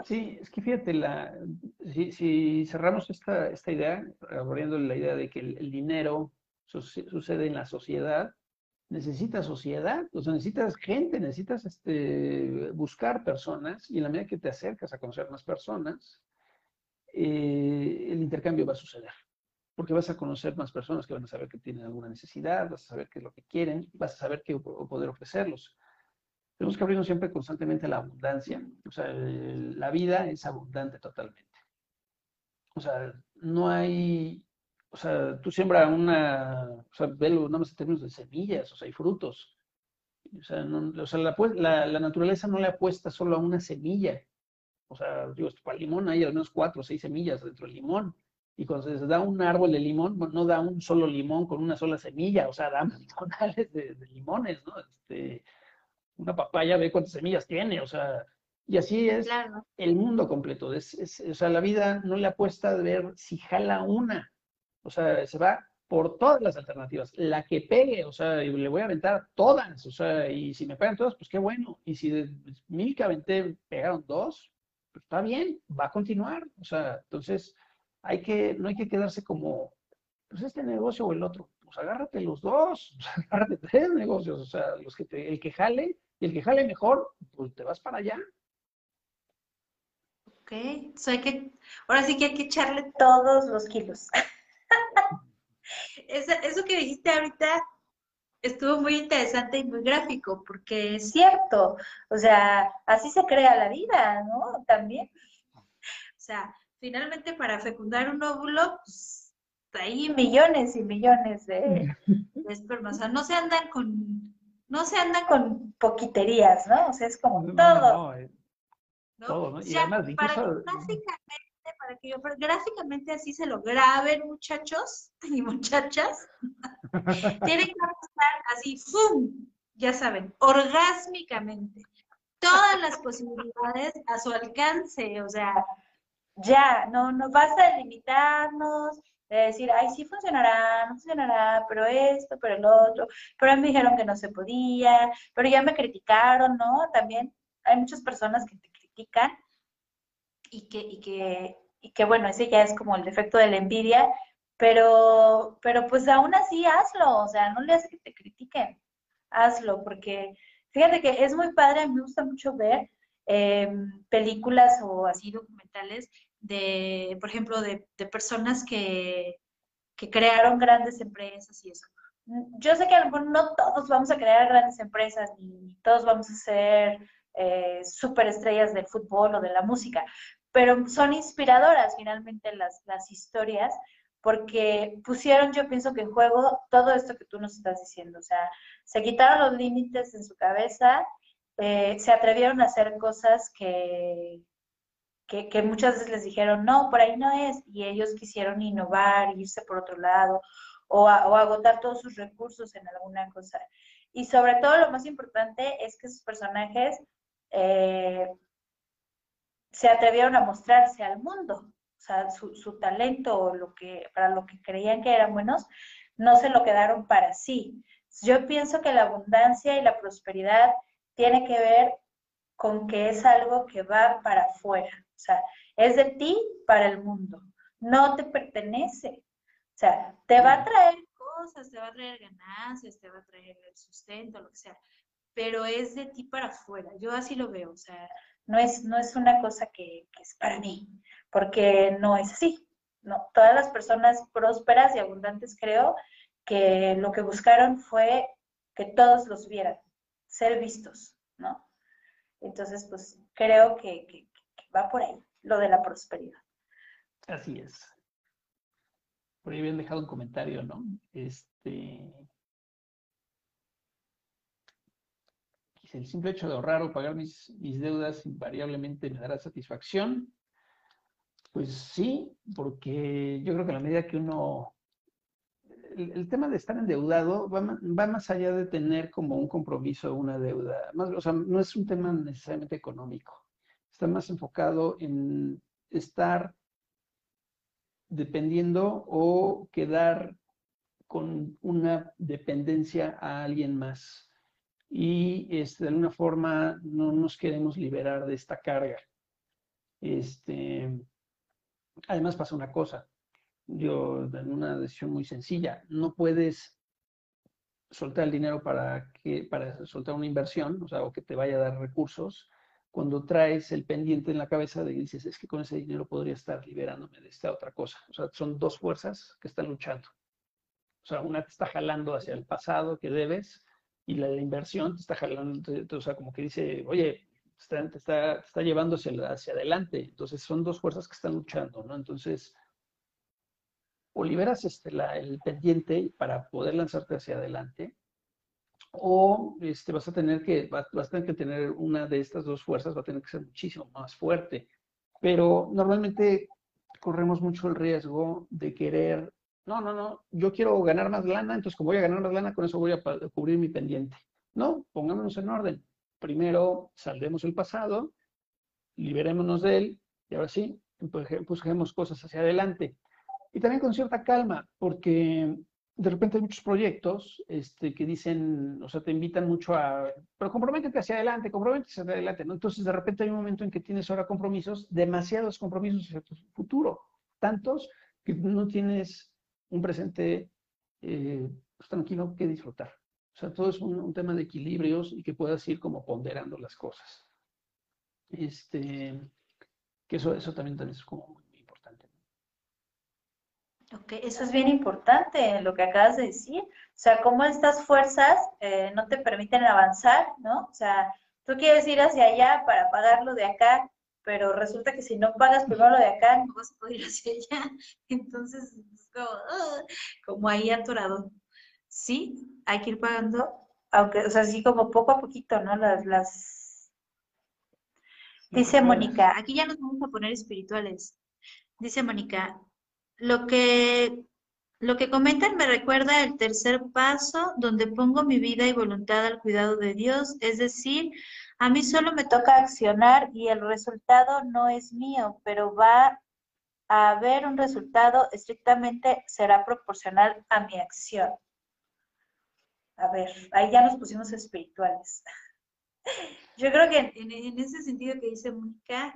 Sí, es que fíjate, la, si, cerramos esta, esta idea, abriendo la idea de que el, dinero sucede en la sociedad, necesitas sociedad, o sea, necesitas gente, necesitas este, buscar personas y en la medida que te acercas a conocer más personas, eh, el intercambio va a suceder porque vas a conocer más personas que van a saber que tienen alguna necesidad, vas a saber qué es lo que quieren, vas a saber qué poder ofrecerlos. Tenemos que abrirnos siempre constantemente a la abundancia. O sea, la vida es abundante totalmente. O sea, no hay, o sea, tú siembras una, o sea, velo nada más en términos de semillas, o sea, hay frutos. O sea, o sea la, la, naturaleza no le apuesta solo a una semilla. O sea, digo, para el limón hay al menos cuatro o seis semillas dentro del limón. Y cuando se da un árbol de limón, no da un solo limón con una sola semilla, o sea, da tonales de, limones, ¿no? Este, una papaya ve cuántas semillas tiene, o sea, y así es el mundo completo. Es, o sea, la vida no le apuesta a ver si jala una, o sea, se va por todas las alternativas, la que pegue, o sea, le voy a aventar todas, o sea, y si me pegan todas, pues qué bueno, y si de mil que aventé pegaron dos, pues está bien, va a continuar, o sea, entonces hay que, no hay que quedarse como, pues este negocio o el otro, pues agárrate los dos, agárrate tres negocios, o sea, los que el que jale, y el que jale mejor, pues te vas para allá. Ok, hay que, ahora sí que hay que echarle todos los kilos. eso, que dijiste ahorita estuvo muy interesante y muy gráfico, porque es cierto, o sea, así se crea la vida, ¿no? También. O sea, finalmente para fecundar un óvulo, pues hay millones y millones de, espermas. O sea, no se andan con, no se andan con poquiterías, ¿no? O sea, es como todo. Eh, ¿no? Todo, ¿no? Y además, para que gráficamente, para que yo, gráficamente así se lo graben, muchachos y muchachas, tienen que estar así, ¡fum! Ya saben, orgásmicamente. Todas las posibilidades a su alcance, o sea, ya, no, no basta de limitarnos, de decir, ay, sí funcionará, no funcionará, pero esto, pero el otro, pero me dijeron que no se podía, pero ya me criticaron, ¿no? También hay muchas personas que te critican y que, y que, y que bueno, ese ya es como el defecto de la envidia, pero, pero pues aún así hazlo, o sea, no le haces que te critiquen, hazlo, porque fíjate que es muy padre, me gusta mucho ver Em, películas o así documentales de, por ejemplo, de, personas que, que, crearon grandes empresas y eso. Yo sé que no todos vamos a crear grandes empresas ni todos vamos a ser eh, superestrellas del fútbol o de la música, pero son inspiradoras finalmente las, las historias porque pusieron, yo pienso que en juego todo esto que tú nos estás diciendo, o sea, se quitaron los límites en su cabeza, eh, se atrevieron a hacer cosas que, que, muchas veces les dijeron, no, por ahí no es, y ellos quisieron innovar, irse por otro lado, o, agotar todos sus recursos en alguna cosa. Y sobre todo lo más importante es que sus personajes eh, se atrevieron a mostrarse al mundo, o sea, su, talento o lo que, para lo que creían que eran buenos, no se lo quedaron para sí. Yo pienso que la abundancia y la prosperidad tiene que ver con que es algo que va para afuera, o sea, es de ti para el mundo, no te pertenece. O sea, te va a traer cosas, te va a traer ganancias, te va a traer el sustento, lo que sea, pero es de ti para afuera. Yo así lo veo, o sea, no es, no es una cosa que, que es para mí porque no es así. No, todas las personas prósperas y abundantes creo que lo que buscaron fue que todos los vieran, ser vistos, ¿no? Entonces, pues creo que, va por ahí, lo de la prosperidad. Así es. Por ahí habían dejado un comentario, ¿no? Este. El simple hecho de ahorrar o pagar mis, mis deudas invariablemente me dará satisfacción. Pues sí, porque yo creo que a la medida que uno... El, tema de estar endeudado va, más allá de tener como un compromiso o una deuda. Más, o sea, no es un tema necesariamente económico. Está más enfocado en estar dependiendo o quedar con una dependencia a alguien más. Y este, de alguna forma no nos queremos liberar de esta carga. Este, Además pasa una cosa, yo en una decisión muy sencilla, no puedes soltar el dinero para que para soltar una inversión, o sea, o que te vaya a dar recursos, cuando traes el pendiente en la cabeza de dices, es que con ese dinero podría estar liberándome de esta otra cosa. O sea, son dos fuerzas que están luchando. O sea, una te está jalando hacia el pasado que debes y la la inversión te está jalando, o sea, como que dice, oye, está, te está, está llevando hacia, adelante. Entonces son dos fuerzas que están luchando, ¿no? Entonces, o liberas este, la, el pendiente para poder lanzarte hacia adelante, o este, vas, a tener que, vas, a tener que tener una de estas dos fuerzas, va a tener que ser muchísimo más fuerte. Pero normalmente corremos mucho el riesgo de querer, no, no, no, yo quiero ganar más lana, entonces como voy a ganar más lana, con eso voy a cubrir mi pendiente. No, pongámonos en orden primero saldremos el pasado, liberémonos de él y ahora sí, busquemos cosas hacia adelante. Y también con cierta calma, porque de repente hay muchos proyectos este, que dicen, o sea, te invitan mucho a, pero comprométete hacia adelante, comprométete hacia adelante, ¿no? Entonces, de repente hay un momento en que tienes ahora compromisos, demasiados compromisos hacia tu futuro, tantos que no tienes un presente eh, pues, tranquilo que disfrutar. O sea, todo es un, tema de equilibrios y que puedas ir como ponderando las cosas. Este, que eso, eso también, es como muy, importante. Ok, eso es bien importante lo que acabas de decir. O sea, cómo estas fuerzas eh, no te permiten avanzar, ¿no? O sea, tú quieres ir hacia allá para pagar lo de acá, pero resulta que si no pagas primero lo de acá, no vas a poder ir hacia allá. Entonces, es como, como ahí atorado sí, hay que ir pagando, aunque, o sea, así como poco a poquito, ¿no? Las, las... Dice Mónica, aquí ya nos vamos a poner espirituales. Dice Mónica, lo que, lo que comentan me recuerda el tercer paso donde pongo mi vida y voluntad al cuidado de Dios, es decir, a mí solo me toca accionar y el resultado no es mío, pero va a haber un resultado estrictamente será proporcional a mi acción. A ver, ahí ya nos pusimos espirituales. Yo creo que en, ese sentido que dice Mónica,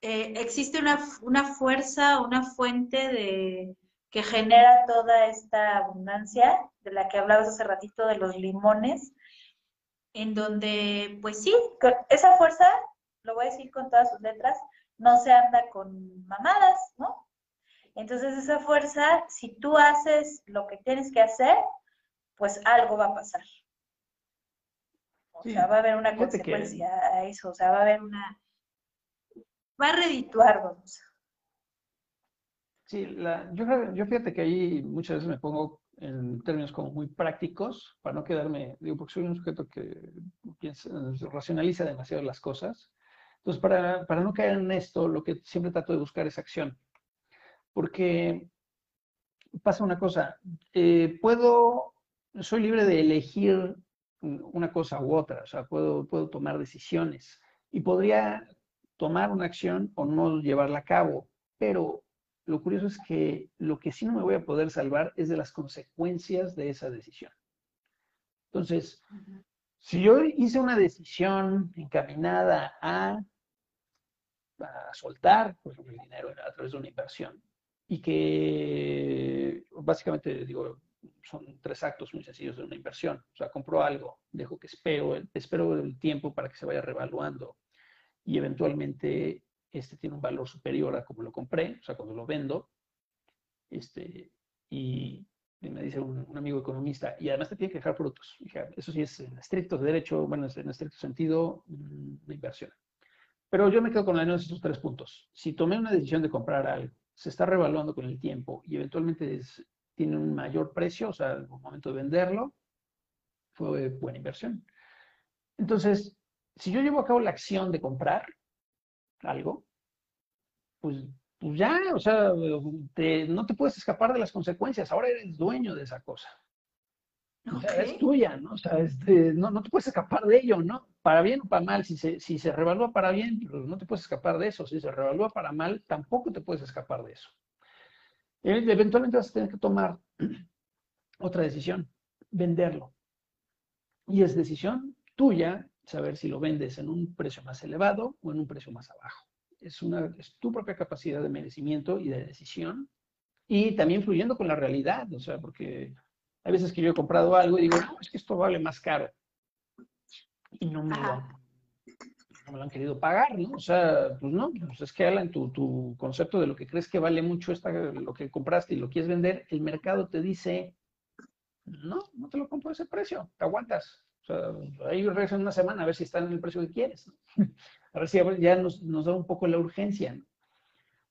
eh, existe una, una, fuerza, una fuente de, que genera toda esta abundancia de la que hablabas hace ratito de los limones, en donde, pues sí, esa fuerza, lo voy a decir con todas sus letras, no se anda con mamadas, ¿no? Entonces esa fuerza, si tú haces lo que tienes que hacer, pues algo va a pasar. O sea, va a haber una consecuencia a eso, o sea, va a haber una... Va a redituar, vamos. Sí, la, yo, yo fíjate que ahí muchas veces me pongo en términos como muy prácticos, para no quedarme, digo, porque soy un sujeto que piensa, racionaliza demasiado las cosas. Entonces, para, para no caer en esto, lo que siempre trato de buscar es acción. Porque pasa una cosa, eh, puedo, soy libre de elegir una cosa u otra, o sea, puedo, puedo tomar decisiones y podría tomar una acción o no llevarla a cabo, pero lo curioso es que lo que sí no me voy a poder salvar es de las consecuencias de esa decisión. Entonces, si yo hice una decisión encaminada a, a soltar, por ejemplo, el dinero a través de una inversión, y que básicamente, digo, son tres actos muy sencillos de una inversión. O sea, compro algo, dejo que espero, espero el tiempo para que se vaya revaluando y eventualmente este tiene un valor superior a como lo compré, o sea, cuando lo vendo, este, y, me dice un, amigo economista, y además te tiene que dejar frutos. eso sí es en estricto derecho, bueno, en estricto sentido, mm, una inversión. Pero yo me quedo con la de esos tres puntos. Si tomé una decisión de comprar algo, se está revaluando con el tiempo y eventualmente tiene un mayor precio, o sea, al momento de venderlo, fue buena inversión. Entonces, si yo llevo a cabo la acción de comprar, algo, pues, pues ya, o sea, no te puedes escapar de las consecuencias, ahora eres dueño de esa cosa. O sea, es tuya, ¿no? O sea, este, no, no, te puedes escapar de ello, ¿no? Para bien o para mal, si se, si se revalúa para bien, pues no te puedes escapar de eso. Si se revalúa para mal, tampoco te puedes escapar de eso. Eventualmente vas a tener que tomar otra decisión, venderlo. Y es decisión tuya saber si lo vendes en un precio más elevado o en un precio más abajo. Es, una, es tu propia capacidad de merecimiento y de decisión y también fluyendo con la realidad, o sea, porque hay veces que yo he comprado algo y digo, no, es que esto vale más caro. Y no me, lo, no me lo han querido pagar, ¿no? O sea, pues no, pues es que Alan, tu, tu concepto de lo que crees que vale mucho esta, lo que compraste y lo quieres vender, el mercado te dice, no, no te lo compro a ese precio, te aguantas. O sea, ahí regresan una semana a ver si están en el precio que quieres. A ver si ya nos, nos da un poco la urgencia.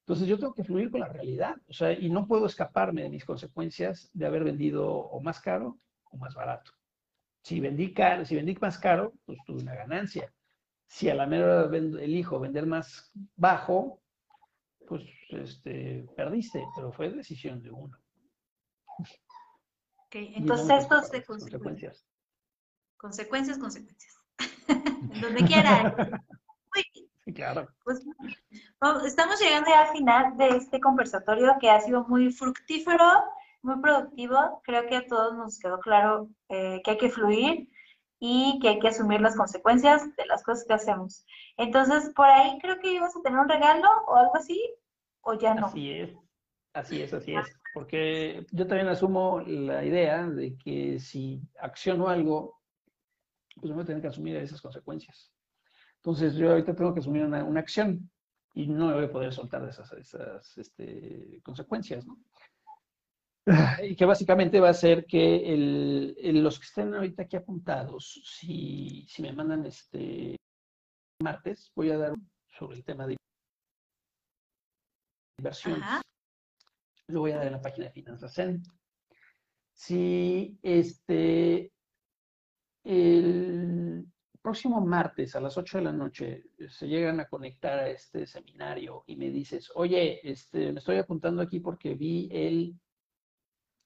Entonces yo tengo que fluir con la realidad. O sea, y no puedo escaparme de mis consecuencias de haber vendido o más caro o más barato. Si vendí, caro, si vendí más caro, pues tuve una ganancia. Si a la mera elijo vender más bajo, pues este, perdiste, pero fue decisión de uno. Ok, entonces estos de consecuencias. Consecuencias, consecuencias. Donde quiera. Claro. Pues, estamos llegando ya al final de este conversatorio que ha sido muy fructífero, muy productivo. Creo que a todos nos quedó claro eh, que hay que fluir y que hay que asumir las consecuencias de las cosas que hacemos. Entonces, por ahí creo que ibas a tener un regalo o algo así, o ya no. Así es, así es, así es. Porque yo también asumo la idea de que si acciono algo pues voy a tener que asumir esas consecuencias. Entonces yo ahorita tengo que asumir una, acción y no me voy a poder soltar de esas, esas este, consecuencias, ¿no? Y que básicamente va a ser que el, los que estén ahorita aquí apuntados, si, si me mandan este martes, voy a dar sobre el tema de inversiones. Lo voy a dar en la página de Finanzas Zen. Si este, el próximo martes a las 8 de la noche eh, se llegan a conectar a este seminario y me dices, oye, este, me estoy apuntando aquí porque vi el,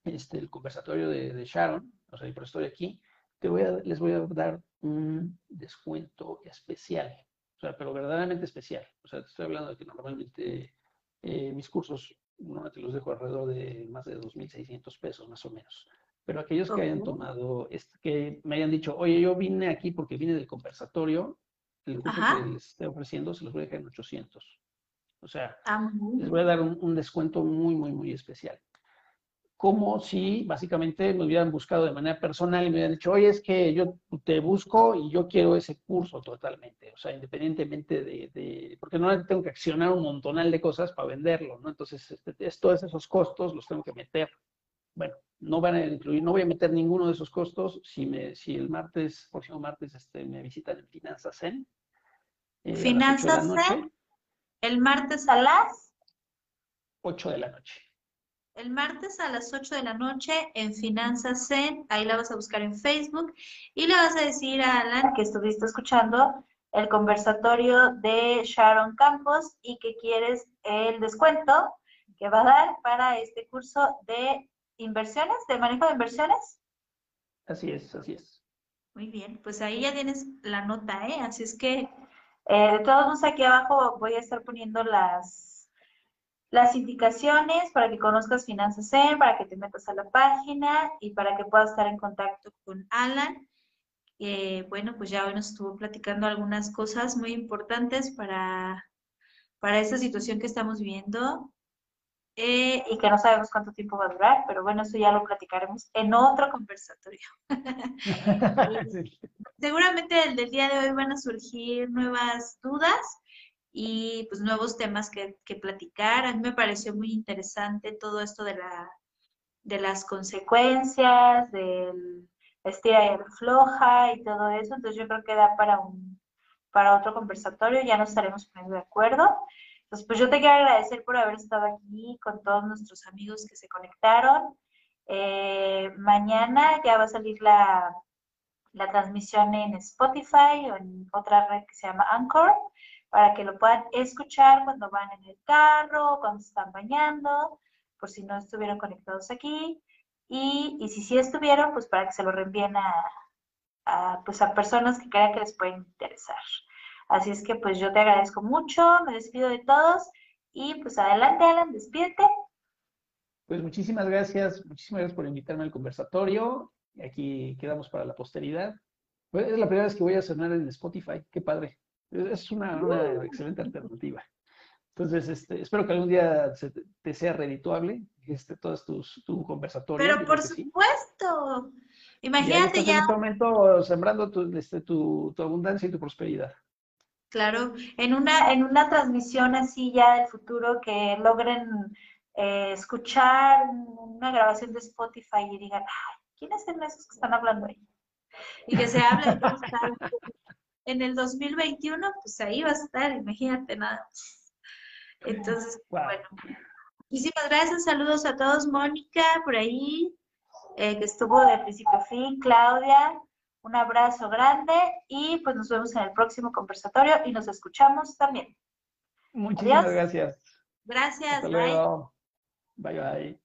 este, el conversatorio de, Sharon, o sea, por estoy aquí, te voy a, les voy a dar un descuento especial, o sea, pero verdaderamente especial. O sea, te estoy hablando de que normalmente eh, mis cursos normalmente los dejo alrededor de más de 2.600 pesos, más o menos. Pero aquellos que hayan tomado, que me hayan dicho, oye, yo vine aquí porque vine del conversatorio, el curso que les estoy ofreciendo se los voy a dejar en 800. O sea, ah, les voy a dar un, descuento muy, muy, muy especial. Como si básicamente me hubieran buscado de manera personal y me hubieran dicho, oye, es que yo te busco y yo quiero ese curso totalmente. O sea, independientemente de, de porque no tengo que accionar un montonal de cosas para venderlo, ¿no? Entonces, este, todos esos costos los tengo que meter bueno, no van a incluir, no voy a meter ninguno de esos costos si, me, si el martes, próximo martes, este, me visitan en Finanzas Zen. Eh, Finanzas Zen, el martes a las 8 de la noche. El martes a las 8 de la noche en Finanzas Zen, ahí la vas a buscar en Facebook y le vas a decir a Alan que estuviste escuchando el conversatorio de Sharon Campos y que quieres el descuento que va a dar para este curso de inversiones, de manejo de inversiones. Así es, así es. Muy bien, pues ahí ya tienes la nota, ¿eh? Así es que eh, de todos modos aquí abajo voy a estar poniendo las, las indicaciones para que conozcas Finanzas Zen, para que te metas a la página y para que puedas estar en contacto con Alan. Eh, bueno, pues ya hoy nos estuvo platicando algunas cosas muy importantes para, para esta situación que estamos viviendo eh, y que no sabemos cuánto tiempo va a durar, pero bueno, eso ya lo platicaremos en otro conversatorio. Seguramente el del día de hoy van a surgir nuevas dudas y pues nuevos temas que, que, platicar. A mí me pareció muy interesante todo esto de, la, de las consecuencias, del estira y floja y todo eso, entonces yo creo que da para un para otro conversatorio, ya nos estaremos poniendo de acuerdo. Entonces, pues yo te quiero agradecer por haber estado aquí con todos nuestros amigos que se conectaron. Eh, mañana ya va a salir la, la transmisión en Spotify o en otra red que se llama Anchor, para que lo puedan escuchar cuando van en el carro, cuando se están bañando, por si no estuvieron conectados aquí. Y, y si sí estuvieron, pues para que se lo reenvíen pues a personas que crean que les pueden interesar. Así es que pues yo te agradezco mucho, me despido de todos y pues adelante Alan, despídete. Pues muchísimas gracias, muchísimas gracias por invitarme al conversatorio. Aquí quedamos para la posteridad. Pues, es la primera vez que voy a sonar en Spotify, qué padre. Es una, una excelente alternativa. Entonces, este, espero que algún día te sea redituable este, todos tus tu conversatorio. Pero por supuesto. Imagínate ya. En este momento sembrando tu, este, tu, tu abundancia y tu prosperidad. Claro, en una, en una transmisión así ya del futuro que logren eh, escuchar una grabación de Spotify y digan, ay, ¿quiénes son esos que están hablando ahí? Y que se hable en el 2021, pues ahí va a estar, imagínate nada. Entonces, bueno, muchísimas gracias, saludos a todos, Mónica, por ahí, eh, que estuvo de principio a fin, Claudia, un abrazo grande y pues nos vemos en el próximo conversatorio y nos escuchamos también. Muchísimas gracias. Gracias. Hasta luego. bye. bye.